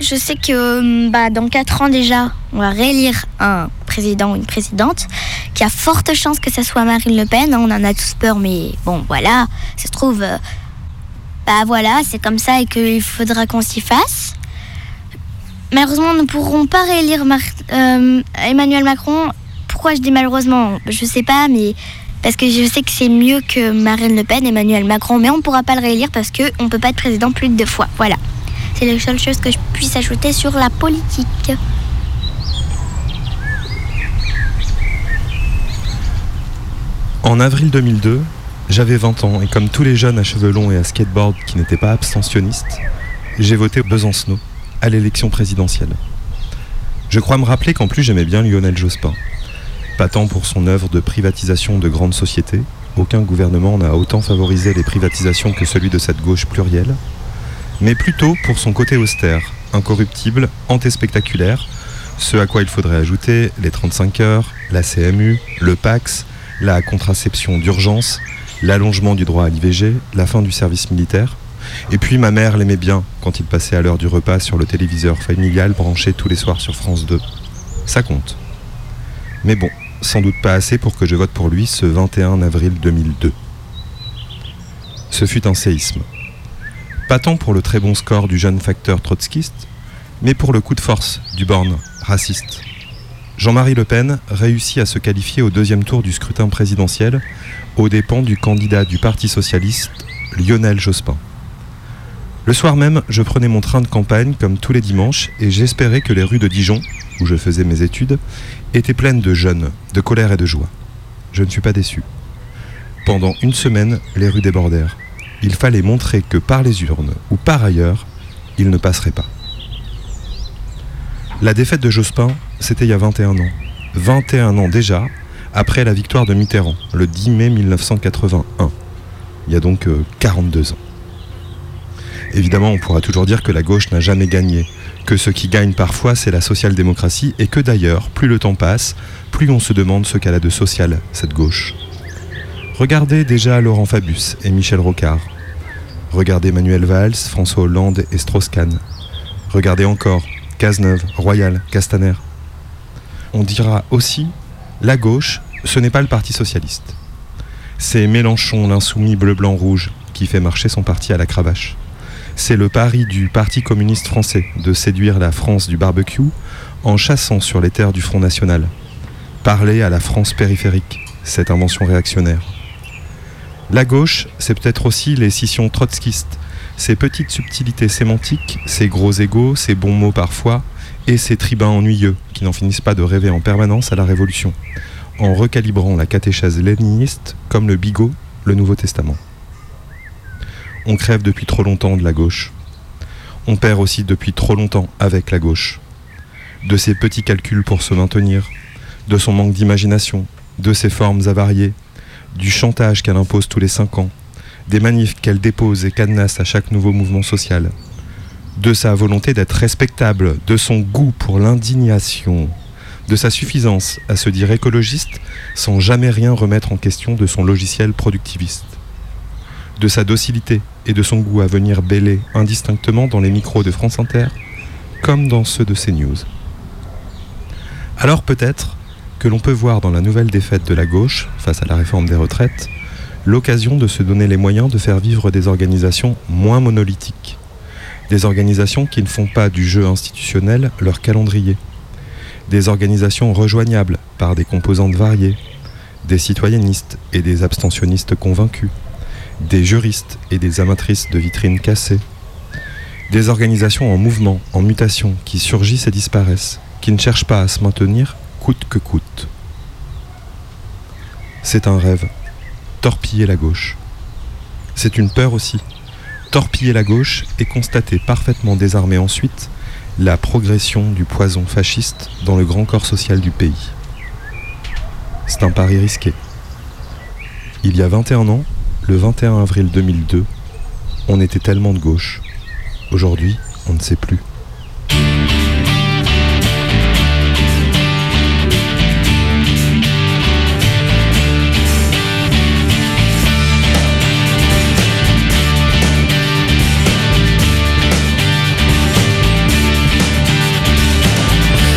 Je sais que hum, bah, dans 4 ans déjà, on va réélire un président ou une présidente qui a forte chance que ça soit Marine Le Pen. On en a tous peur, mais bon, voilà. Ça se trouve, euh, bah voilà, c'est comme ça et qu'il faudra qu'on s'y fasse. Malheureusement, nous ne pourrons pas réélire euh, Emmanuel Macron. Pourquoi je dis malheureusement? Je sais pas, mais parce que je sais que c'est mieux que Marine Le Pen, Emmanuel Macron, mais on ne pourra pas le réélire parce qu'on ne peut pas être président plus de deux fois. Voilà. C'est la seule chose que je puisse ajouter sur la politique. En avril 2002, j'avais 20 ans et comme tous les jeunes à cheveux longs et à skateboard qui n'étaient pas abstentionnistes, j'ai voté Besancenot à l'élection présidentielle. Je crois me rappeler qu'en plus j'aimais bien Lionel Jospin. Pas tant pour son œuvre de privatisation de grandes sociétés, aucun gouvernement n'a autant favorisé les privatisations que celui de cette gauche plurielle, mais plutôt pour son côté austère, incorruptible, antéspectaculaire, ce à quoi il faudrait ajouter les 35 heures, la CMU, le Pax, la contraception d'urgence, l'allongement du droit à l'IVG, la fin du service militaire. Et puis ma mère l'aimait bien quand il passait à l'heure du repas sur le téléviseur familial branché tous les soirs sur France 2. Ça compte. Mais bon, sans doute pas assez pour que je vote pour lui ce 21 avril 2002. Ce fut un séisme. Pas tant pour le très bon score du jeune facteur trotskiste, mais pour le coup de force du borne raciste. Jean-Marie Le Pen réussit à se qualifier au deuxième tour du scrutin présidentiel aux dépens du candidat du Parti socialiste, Lionel Jospin. Le soir même, je prenais mon train de campagne comme tous les dimanches et j'espérais que les rues de Dijon, où je faisais mes études, étaient pleines de jeunes, de colère et de joie. Je ne suis pas déçu. Pendant une semaine, les rues débordèrent. Il fallait montrer que par les urnes ou par ailleurs, il ne passerait pas. La défaite de Jospin, c'était il y a 21 ans. 21 ans déjà, après la victoire de Mitterrand, le 10 mai 1981. Il y a donc euh, 42 ans. Évidemment, on pourra toujours dire que la gauche n'a jamais gagné, que ce qui gagne parfois, c'est la social-démocratie, et que d'ailleurs, plus le temps passe, plus on se demande ce qu'elle a de social, cette gauche. Regardez déjà Laurent Fabius et Michel Rocard. Regardez Manuel Valls, François Hollande et Strauss-Kahn. Regardez encore Cazeneuve, Royal, Castaner. On dira aussi, la gauche, ce n'est pas le Parti socialiste. C'est Mélenchon, l'insoumis bleu-blanc-rouge, qui fait marcher son parti à la cravache. C'est le pari du Parti communiste français de séduire la France du barbecue en chassant sur les terres du Front National. Parler à la France périphérique, cette invention réactionnaire. La gauche, c'est peut-être aussi les scissions trotskistes, ces petites subtilités sémantiques, ces gros égaux, ces bons mots parfois, et ces tribuns ennuyeux qui n'en finissent pas de rêver en permanence à la Révolution, en recalibrant la catéchèse léniniste comme le bigot, le Nouveau Testament. On crève depuis trop longtemps de la gauche. On perd aussi depuis trop longtemps avec la gauche. De ses petits calculs pour se maintenir, de son manque d'imagination, de ses formes avariées, du chantage qu'elle impose tous les cinq ans, des manifs qu'elle dépose et cadenasse à chaque nouveau mouvement social, de sa volonté d'être respectable, de son goût pour l'indignation, de sa suffisance à se dire écologiste sans jamais rien remettre en question de son logiciel productiviste, de sa docilité et de son goût à venir bêler indistinctement dans les micros de France Inter comme dans ceux de CNews. Alors peut-être que l'on peut voir dans la nouvelle défaite de la gauche face à la réforme des retraites l'occasion de se donner les moyens de faire vivre des organisations moins monolithiques, des organisations qui ne font pas du jeu institutionnel leur calendrier, des organisations rejoignables par des composantes variées, des citoyennistes et des abstentionnistes convaincus, des juristes et des amatrices de vitrines cassées, des organisations en mouvement, en mutation, qui surgissent et disparaissent, qui ne cherchent pas à se maintenir coûte que coûte. C'est un rêve, torpiller la gauche. C'est une peur aussi, torpiller la gauche et constater parfaitement désarmé ensuite la progression du poison fasciste dans le grand corps social du pays. C'est un pari risqué. Il y a 21 ans, le 21 avril 2002, on était tellement de gauche. Aujourd'hui, on ne sait plus.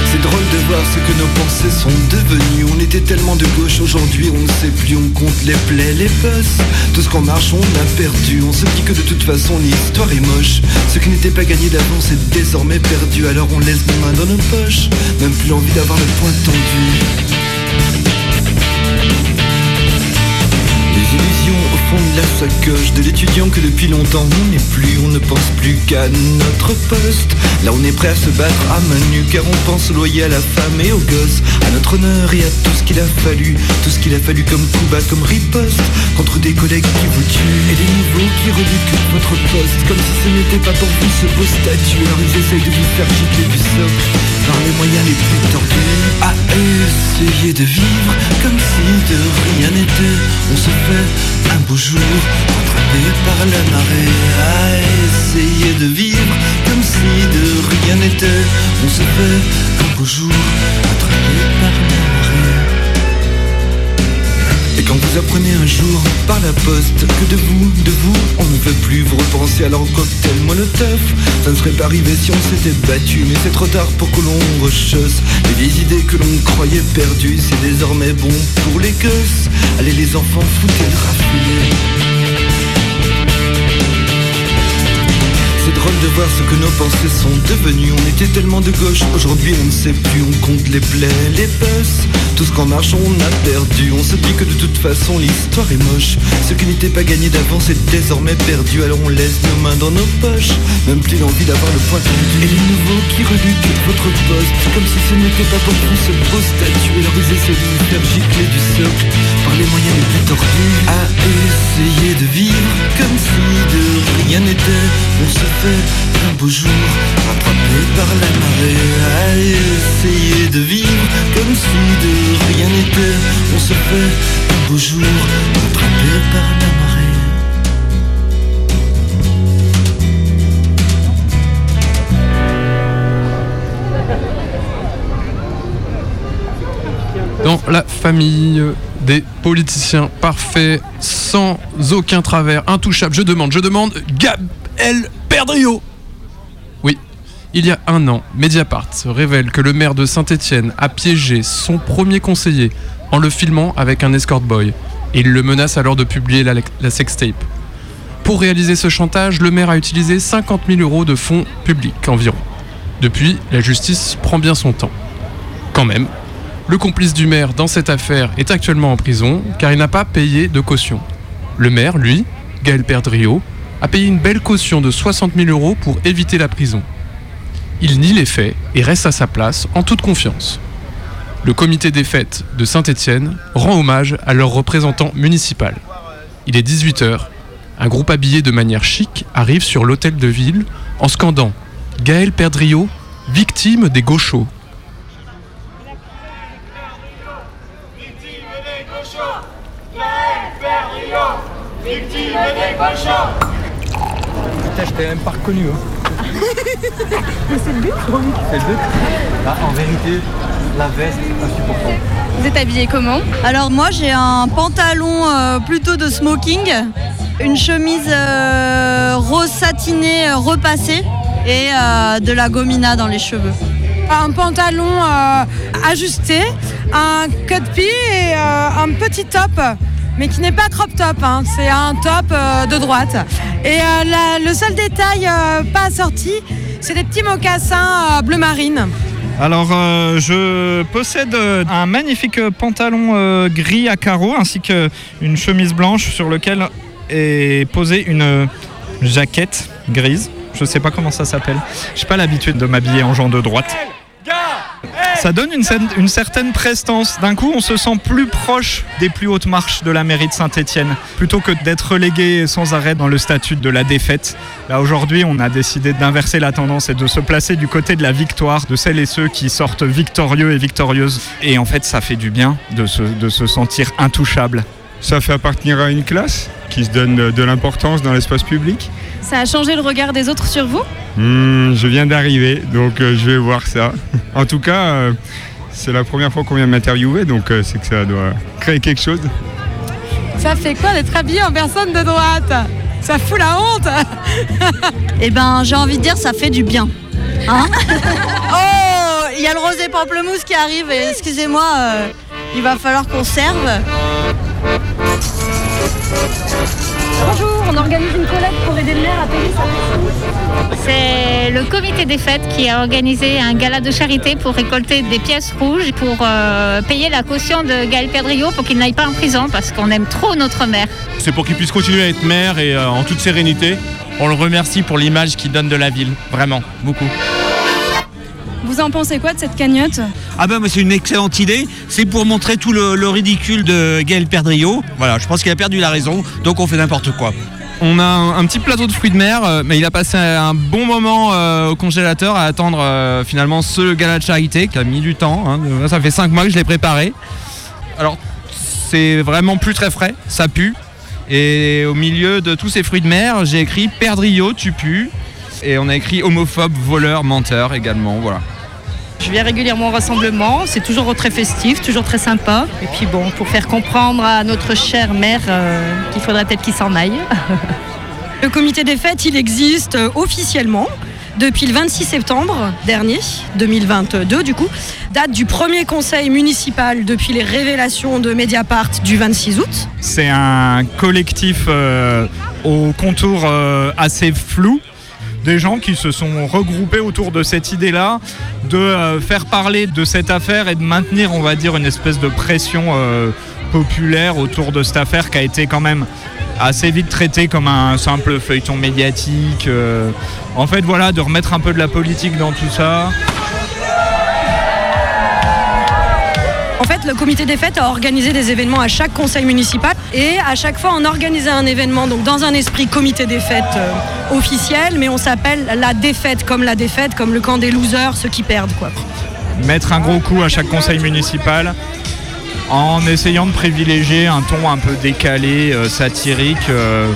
C'est drôle de voir ce que nos pensées sont devenues. On était tellement de gauche aujourd'hui, on ne sait plus, on compte les plaies, les bosses. Qu'en marche, on a perdu. On se dit que de toute façon, l'histoire est moche. Ce qui n'était pas gagné d'avant, c'est désormais perdu. Alors on laisse nos mains dans nos poches. Même plus envie d'avoir le poing tendu. Fond de la sacoche de l'étudiant que depuis longtemps on n'est plus, on ne pense plus qu'à notre poste. Là on est prêt à se battre à main nue car on pense au loyer à la femme et aux gosses, à notre honneur et à tout ce qu'il a fallu, tout ce qu'il a fallu comme coup bas, comme riposte contre des collègues qui vous tuent et des nouveaux qui reluquent votre poste comme si ce n'était pas pour vous ce beau statut. Alors ils essayent de vous faire gicler du socle par les moyens les plus tordus. À essayer de vivre comme si de rien n'était. On se fait un beau jour entraîné par la marée. À essayer de vivre comme si de rien n'était. On se fait un beau jour entraîné par la marée. Quand vous apprenez un jour par la poste que de vous, de vous, on ne veut plus vous repenser alors au cocktail molotov, ça ne serait pas arrivé si on s'était battu, mais c'est trop tard pour que l'on rechausse les idées que l'on croyait perdues, c'est désormais bon pour les gosses. Allez les enfants, foutez le raffiné. De voir ce que nos pensées sont devenues. On était tellement de gauche, aujourd'hui on ne sait plus. On compte les plaies, les bus. Tout ce qu'en marche on a perdu. On se dit que de toute façon l'histoire est moche. Ce qui n'était pas gagné d'avance est désormais perdu. Alors on laisse nos mains dans nos poches. Même plus l'envie d'avoir le poing. Et les nouveaux qui reluquent votre poste. Comme si ce n'était pas pour vous ce beau statut. Et leur user celui faire gicler du socle. Par les moyens les plus tordus. À essayer de vivre comme si de rien n'était. On se fait un beau jour rattrapé par la marée. À essayer de vivre comme si de rien n'était. On se fait un beau jour rattrapé par la marée. Dans la famille des politiciens parfaits, sans aucun travers, intouchables, je demande, je demande Gaël Perdriau. Oui, il y a un an, Mediapart révèle que le maire de Saint-Étienne a piégé son premier conseiller en le filmant avec un escort boy. Et il le menace alors de publier la, sextape. Pour réaliser ce chantage, le maire a utilisé 50 000 euros de fonds publics environ. Depuis, la justice prend bien son temps. Quand même, le complice du maire dans cette affaire est actuellement en prison car il n'a pas payé de caution. Le maire, lui, Gaël Perdriau, a payé une belle caution de 60 000 euros pour éviter la prison. Il nie les faits et reste à sa place en toute confiance. Le comité des fêtes de Saint-Étienne rend hommage à leur représentant municipal. Il est 18h. Un groupe habillé de manière chic arrive sur l'hôtel de ville en scandant Gaël Perdriau, victime des gauchos. Putain, je t'ai même pas reconnu. Hein. Mais c'est le but C'est le but Bah, En vérité, la veste, insupportable. Vous êtes habillé comment? Alors moi j'ai un pantalon euh, plutôt de smoking, une chemise euh, rose satinée euh, repassée et euh, de la gomina dans les cheveux. Un pantalon euh, ajusté, un cut pee et euh, un petit top, mais qui n'est pas crop top, hein, c'est un top euh, de droite. Et euh, le seul détail euh, pas assorti, c'est des petits mocassins bleu marine. Alors, je possède un magnifique pantalon gris à carreaux ainsi qu'une chemise blanche sur lequel est posée une jaquette grise. Je sais pas comment ça s'appelle. J'ai pas l'habitude de m'habiller en gens de droite. Ça donne une, cer- une certaine prestance. D'un coup, on se sent plus proche des plus hautes marches de la mairie de Saint-Étienne, plutôt que d'être relégué sans arrêt dans le statut de la défaite. Là, aujourd'hui, on a décidé d'inverser la tendance et de se placer du côté de la victoire, de celles et ceux qui sortent victorieux et victorieuses. Et en fait, ça fait du bien de se sentir intouchable. Ça fait appartenir à une classe qui se donne de, l'importance dans l'espace public. Ça a changé le regard des autres sur vous? Hmm, je viens d'arriver, donc euh, je vais voir ça. En tout cas, euh, c'est la première fois qu'on vient m'interviewer, donc euh, c'est que ça doit créer quelque chose. Ça fait quoi d'être habillé en personne de droite? Ça fout la honte Eh ben j'ai envie de dire ça fait du bien. Hein? Oh, il y a le rosé pamplemousse qui arrive et excusez-moi, euh, il va falloir qu'on serve. Bonjour, on organise une collecte pour aider le maire à payer sa C'est le comité des fêtes qui a organisé un gala de charité pour récolter des pièces rouges pour euh, payer la caution de Gaël Perdriau pour qu'il n'aille pas en prison parce qu'on aime trop notre maire. C'est pour qu'il puisse continuer à être maire et euh, en toute sérénité. On le remercie pour l'image qu'il donne de la ville, vraiment, beaucoup. Vous en pensez quoi de cette cagnotte Ah ben moi, c'est une excellente idée. C'est pour montrer tout le, le ridicule de Gaël Perdriau. Voilà, je pense qu'il a perdu la raison, donc on fait n'importe quoi. On a un, un petit plateau de fruits de mer, euh, mais il a passé un bon moment euh, au congélateur à attendre euh, finalement ce gala de charité qui a mis du temps. hein. Ça fait 5 mois que je l'ai préparé. Alors, c'est vraiment plus très frais, ça pue. Et au milieu de tous ces fruits de mer, j'ai écrit Perdriau, tu pues. Et on a écrit homophobe, voleur, menteur également. Voilà. Je viens régulièrement au rassemblement, c'est toujours très festif, toujours très sympa. Et puis bon, pour faire comprendre à notre cher maire euh, qu'il faudrait peut-être qu'il s'en aille. Le comité des fêtes, il existe euh, officiellement depuis le 26 septembre dernier, 2022 du coup, date du premier conseil municipal depuis les révélations de Mediapart du 26 août. C'est un collectif euh, au contour euh, assez flou, des gens qui se sont regroupés autour de cette idée-là, de euh, faire parler de cette affaire et de maintenir, on va dire, une espèce de pression euh, populaire autour de cette affaire qui a été quand même assez vite traitée comme un simple feuilleton médiatique. euh. en fait, voilà, de remettre un peu de la politique dans tout ça. En fait, le comité des fêtes a organisé des événements à chaque conseil municipal et à chaque fois on organisait un événement donc dans un esprit comité des fêtes euh, officiel, mais on s'appelle la défaite comme la défaite, comme le camp des losers, ceux qui perdent mettre un gros coup à chaque conseil municipal en essayant de privilégier un ton un peu décalé, euh, satirique, euh,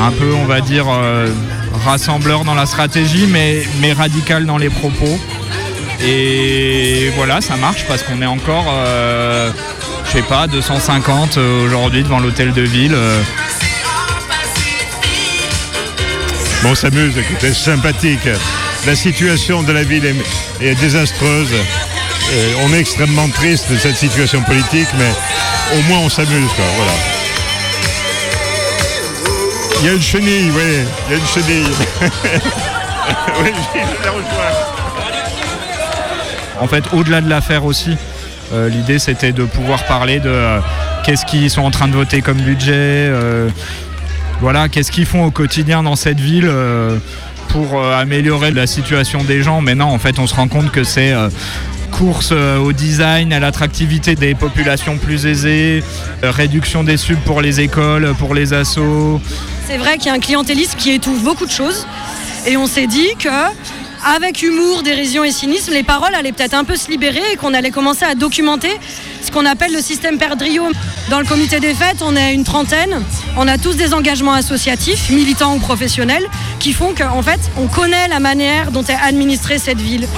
un peu on va dire rassembleur dans la stratégie mais radical dans les propos. Et voilà, ça marche parce qu'on est encore, euh, je sais pas, 250 aujourd'hui devant l'hôtel de ville. euh. Bon, on s'amuse, écoutez, c'est sympathique. La situation de la ville est, désastreuse. Et on est extrêmement triste de cette situation politique, mais au moins on s'amuse. Voilà. Il y a une chenille, oui, il y a une chenille. oui, je la rejoins. En fait, au-delà de l'affaire aussi, euh, l'idée c'était de pouvoir parler de euh, qu'est-ce qu'ils sont en train de voter comme budget, euh, voilà, qu'est-ce qu'ils font au quotidien dans cette ville pour améliorer la situation des gens. Mais non, en fait, on se rend compte que c'est course au design, à l'attractivité des populations plus aisées, réduction des subs pour les écoles, pour les assos. C'est vrai qu'il y a un clientélisme qui étouffe beaucoup de choses et on s'est dit que avec humour, dérision et cynisme, les paroles allaient peut-être un peu se libérer et qu'on allait commencer à documenter ce qu'on appelle le système Perdrio. Dans le comité des fêtes, on est une trentaine, on a tous des engagements associatifs, militants ou professionnels, qui font qu'en fait, on connaît la manière dont est administrée cette ville.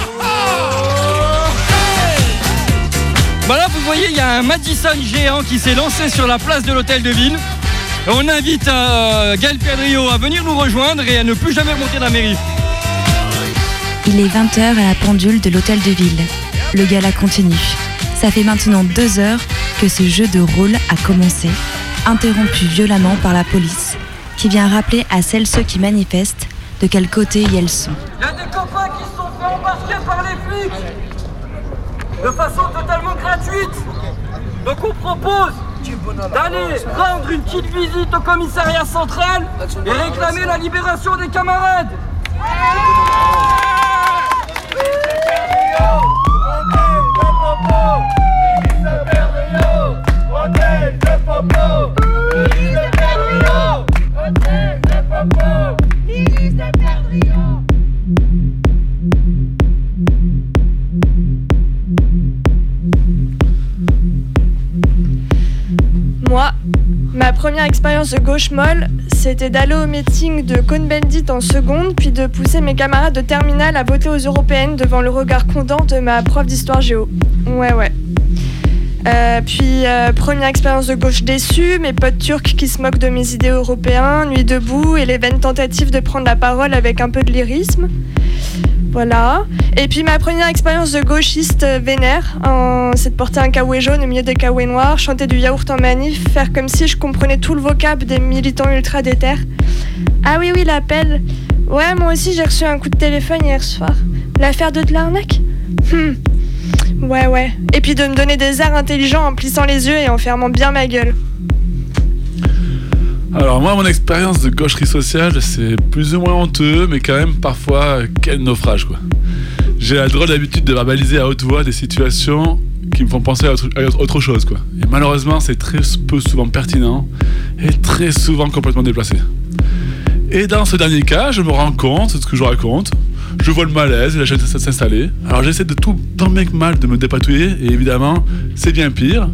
Bah là, vous voyez, il y a un Madison géant qui s'est lancé sur la place de l'hôtel de ville. On invite euh, Gaël Pedrio à venir nous rejoindre et à ne plus jamais remonter dans la mairie. Il est 20h à la pendule de l'hôtel de ville. Le gala continue. Ça fait maintenant deux heures que ce jeu de rôle a commencé, interrompu violemment par la police, qui vient rappeler à celles ceux qui manifestent de quel côté elles sont. Il y a des copains qui se sont fait embarquer par les flics de façon totalement gratuite. Donc on propose d'aller rendre une petite visite au commissariat central et réclamer la libération des camarades. Gauche molle, c'était d'aller au meeting de Cohn-Bendit en seconde, puis de pousser mes camarades de terminale à voter aux européennes devant le regard condent de ma prof d'histoire géo. Ouais, ouais. Euh, puis, euh, première expérience de gauche déçue, mes potes turcs qui se moquent de mes idées européens, nuit debout et les vaines tentatives de prendre la parole avec un peu de lyrisme. Voilà. Et puis ma première expérience de gauchiste vénère, c'est de porter un kawaii jaune au milieu des kawaii noirs, chanter du yaourt en manif, faire comme si je comprenais tout le vocable des militants ultra déter. Ah oui, oui, l'appel. Ouais, moi aussi j'ai reçu un coup de téléphone hier soir. L'affaire de de l'arnaque Hmm. Ouais, ouais. Et puis de me donner des airs intelligents en plissant les yeux et en fermant bien ma gueule. Alors moi, mon expérience de gaucherie sociale, c'est plus ou moins honteux, mais quand même parfois, quel naufrage quoi. J'ai la drôle d'habitude de verbaliser à haute voix des situations qui me font penser à autre, à autre chose quoi. Et malheureusement, c'est très peu souvent pertinent et très souvent complètement déplacé. Et dans ce dernier cas, je me rends compte de ce que je raconte. Je vois le malaise et la chaîne s'installer. Alors j'essaie de tout tant bien que mal de me dépatouiller et évidemment, c'est bien pire.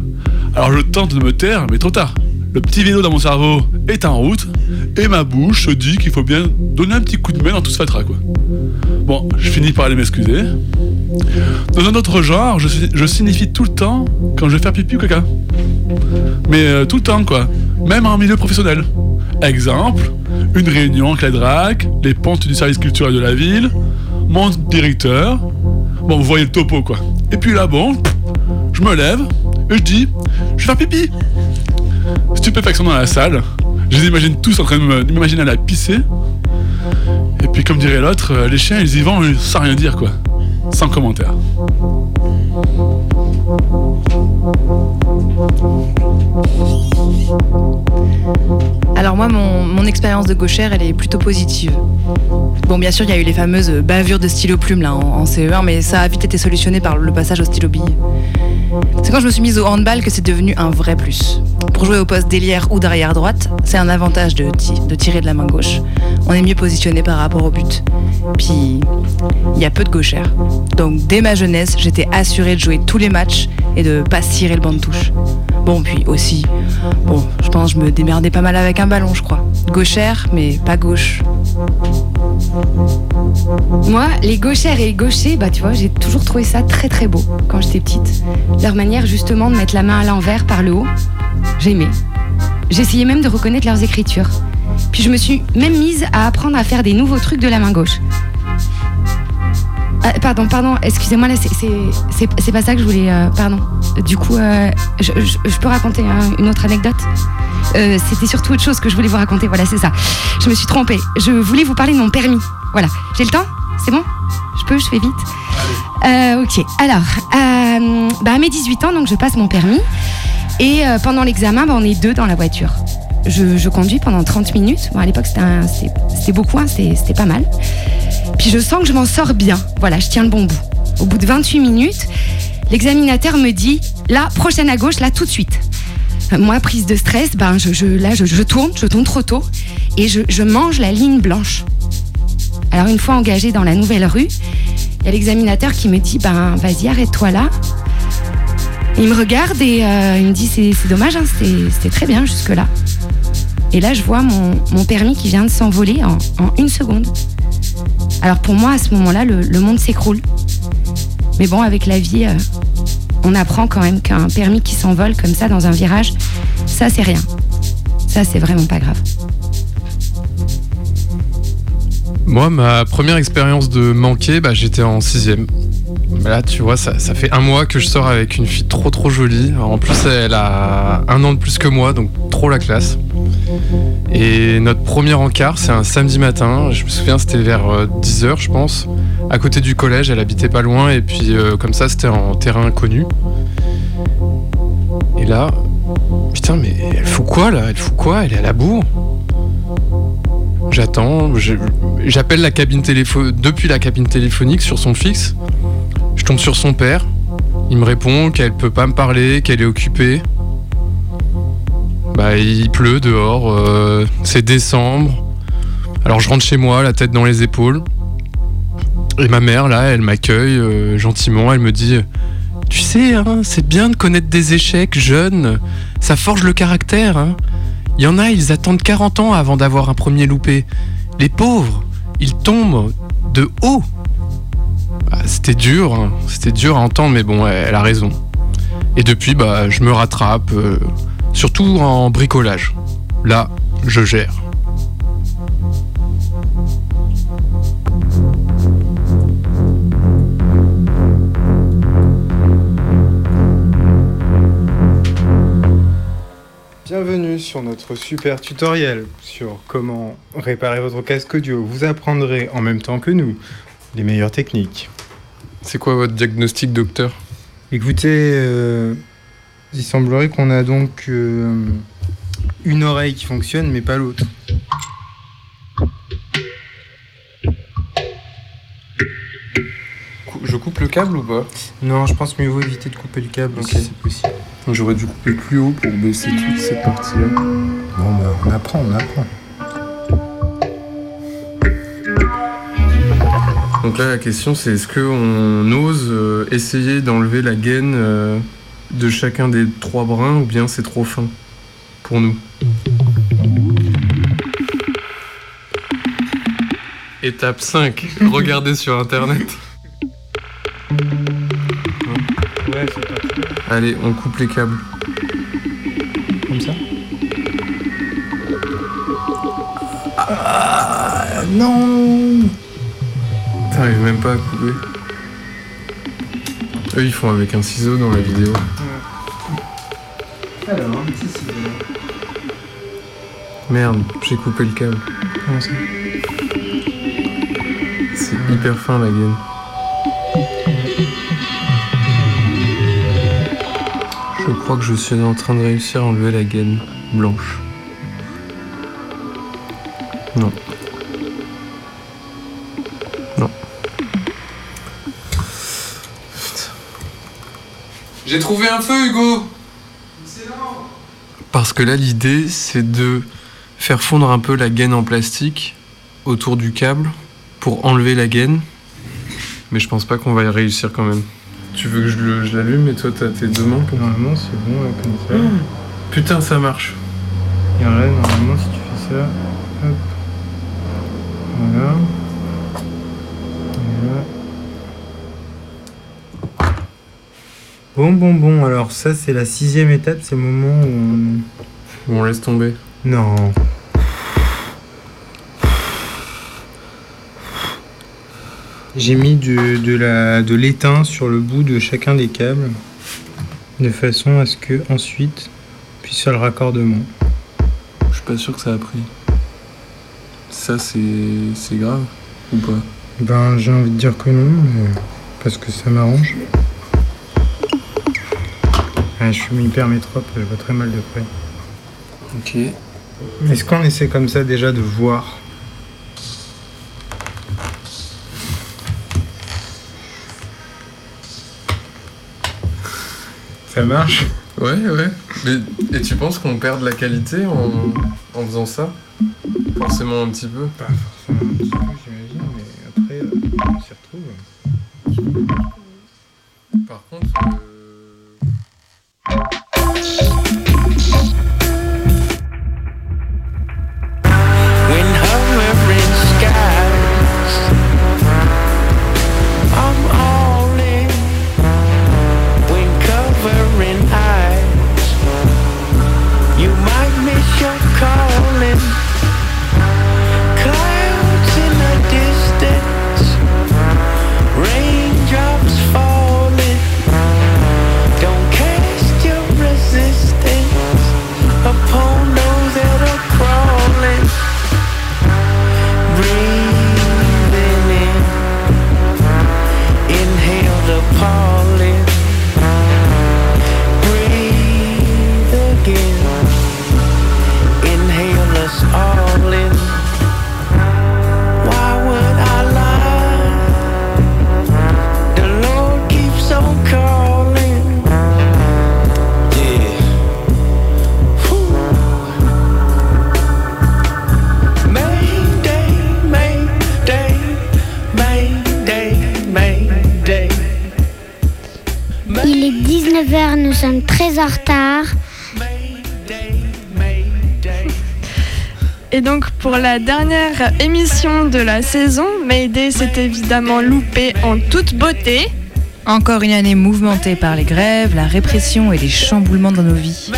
Alors je tente de me taire, mais trop tard. Le petit vélo dans mon cerveau est en route et ma bouche se dit qu'il faut bien donner un petit coup de main dans tout ce fatras quoi. Bon, je finis par aller m'excuser. Dans un autre genre, je, signifie tout le temps quand je vais faire pipi ou caca. Mais euh, tout le temps quoi, même en milieu professionnel. Exemple, une réunion avec la DRAC, les pontes du service culturel de la ville, mon directeur. Bon, vous voyez le topo quoi. Et puis là, bon, je me lève et je dis, je vais faire pipi. Stupéfaction dans la salle. Je les imagine tous en train de m'imaginer à la pisser. Et puis comme dirait l'autre, euh, les chiens ils y vont sans rien dire quoi. Sans commentaire. Alors moi, mon, mon expérience de gauchère, elle est plutôt positive. Bon, bien sûr, il y a eu les fameuses bavures de stylo plume là en, en CE1, mais ça a vite été solutionné par le passage au stylo bille. C'est quand je me suis mise au handball que c'est devenu un vrai plus. Pour jouer au poste d'ailière ou d'arrière droite, c'est un avantage de, ti- de tirer de la main gauche. On est mieux positionné par rapport au but. Puis, il y a peu de gauchères. Donc, dès ma jeunesse, j'étais assurée de jouer tous les matchs et de pas cirer le banc de touche. Bon, puis aussi, je pense que je me démerdais pas mal avec un ballon, je crois. Gauchère, mais pas gauche. Moi, les gauchères et les gauchers, bah tu vois, j'ai toujours trouvé ça très très beau quand j'étais petite. Leur manière justement de mettre la main à l'envers par le haut, j'aimais. J'essayais même de reconnaître leurs écritures. Puis je me suis même mise à apprendre à faire des nouveaux trucs de la main gauche. Ah, pardon, pardon, excusez-moi, là, c'est- pas ça que je voulais. euh, pardon. Du coup, euh, je, je- je peux raconter hein, une autre anecdote? Euh, C'était surtout autre chose que je voulais vous raconter, voilà, c'est ça. Je me suis trompée. Je voulais vous parler de mon permis. Voilà. J'ai le temps? C'est bon? Je peux Je fais vite? Ok. Alors, bah, à mes 18 ans, donc je passe mon permis. Et euh, pendant l'examen, bah, on est deux dans la voiture. Je, conduis pendant 30 minutes. Bon, à l'époque, c'était beaucoup, hein, c'était pas mal. Puis je sens que je m'en sors bien. Voilà, je tiens le bon bout. Au bout de 28 minutes, l'examinateur me dit là, prochaine à gauche, là, tout de suite. Euh, Moi, prise de stress, ben, je, là, je, je tourne, je tourne trop tôt et je, je mange la ligne blanche. Alors, une fois engagée dans la nouvelle rue, il y a l'examinateur qui me dit ben, vas-y, arrête-toi là. Il me regarde et euh, il me dit c'est dommage, hein, c'était très bien jusque-là. Et là, je vois mon, permis qui vient de s'envoler en, une seconde. Alors pour moi, à ce moment-là, le, le monde s'écroule. Mais bon, avec la vie, euh, on apprend quand même qu'un permis qui s'envole comme ça dans un virage, ça c'est rien. Ça c'est vraiment pas grave. Moi, ma première expérience de manquer, bah, j'étais en sixième. Là, tu vois, ça, fait un mois que je sors avec une fille trop trop jolie. En plus, elle a un an de plus que moi, donc trop la classe. Et notre premier encart, c'est un samedi matin. Je me souviens, c'était vers 10h, je pense. À côté du collège, elle habitait pas loin. Et puis, euh, comme ça, c'était en terrain inconnu. Et là, putain, mais elle fout quoi là? Elle fout quoi? Elle est à la bourre J'attends, j'appelle la cabine téléphone depuis la cabine téléphonique sur son fixe. Je tombe sur son père. Il me répond qu'elle peut pas me parler, qu'elle est occupée. Bah, il pleut dehors, euh, c'est décembre. Alors je rentre chez moi, la tête dans les épaules. Et ma mère, là, elle m'accueille euh, gentiment, elle me dit Tu sais, hein, c'est bien de connaître des échecs jeunes, ça forge le caractère. hein. Il y en a, ils attendent 40 ans avant d'avoir un premier loupé. Les pauvres, ils tombent de haut. Ah, c'était dur, hein. c'était dur à entendre, mais bon, elle, a raison. Et depuis, bah, je me rattrape, euh, surtout en bricolage. Là, je gère. Bienvenue sur notre super tutoriel sur comment réparer votre casque audio. Vous apprendrez en même temps que nous les meilleures techniques. C'est quoi votre diagnostic, docteur? Écoutez, euh, il semblerait qu'on a donc euh, une oreille qui fonctionne mais pas l'autre. Je coupe le câble ou pas? Non, je pense mieux vaut éviter de couper le câble si c'est possible. J'aurais dû couper plus haut pour baisser toute cette partie-là. Bon, bah, on apprend, on apprend. Donc là, la question, c'est est-ce qu'on ose euh, essayer d'enlever la gaine euh, de chacun des trois brins ou bien c'est trop fin pour nous? Étape 5, regardez sur internet. Ouais, c'est pas Allez, on coupe les câbles. Comme ça? Ah, non T'arrives même pas à couper. Eux, ils font avec un ciseau dans la vidéo. Alors, un petit ciseau. Merde, j'ai coupé le câble. Comment ça c'est hyper fin la gaine. Je crois que je suis en train de réussir à enlever la gaine blanche. Non. J'ai trouvé un feu, Hugo Parce que là, l'idée, c'est de faire fondre un peu la gaine en plastique autour du câble pour enlever la gaine. Mais je pense pas qu'on va y réussir quand même. Tu veux que je l'allume et toi t'as tes deux mains pour Normalement, c'est bon, là, comme ça. Putain, ça marche. Et là, normalement, si tu fais ça, hop. Voilà. Et là. Bon, bon, bon. Alors, ça, c'est la sixième étape. C'est le moment où on. on laisse tomber. Non. J'ai mis de, de la- de l'étain sur le bout de chacun des câbles de façon à ce que ensuite puisse faire le raccordement. Je suis pas sûr que ça a pris. Ça, c'est c'est grave ou pas? Ben, j'ai envie de dire que non, mais parce que ça m'arrange. Je suis hyper métrope, je vois très mal de près. Ok. Est-ce qu'on essaie comme ça déjà de voir Ça marche? Ouais, ouais. Mais, et tu penses qu'on perd de la qualité en, en faisant ça? Forcément un petit peu. Pas forcément un petit peu, sommes très en retard. Et donc pour la dernière émission de la saison, Mayday s'est évidemment loupé en toute beauté. Encore une année mouvementée par les grèves, la répression et les chamboulements dans nos vies.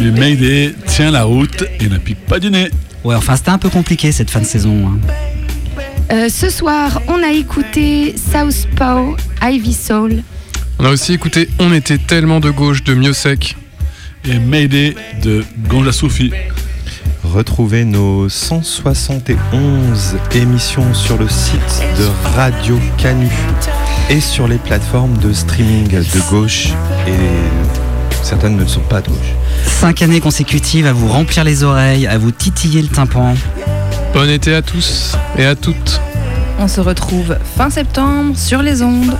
Mais Mayday tient la route et ne pique pas du nez. Ouais, enfin c'était un peu compliqué cette fin de saison. hein. Euh, ce soir, on a écouté Southpaw, Ivy Soul. On a aussi écouté On était tellement de gauche de Miosek. Et Mayday de Gonja Soufi. Retrouvez nos 171 émissions sur le site de Radio Canu et sur les plateformes de streaming de gauche et certaines ne sont pas de gauche. Cinq années consécutives à vous remplir les oreilles, à vous titiller le tympan. Bon été à tous et à toutes. On se retrouve fin septembre sur les ondes.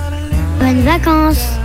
Bonnes vacances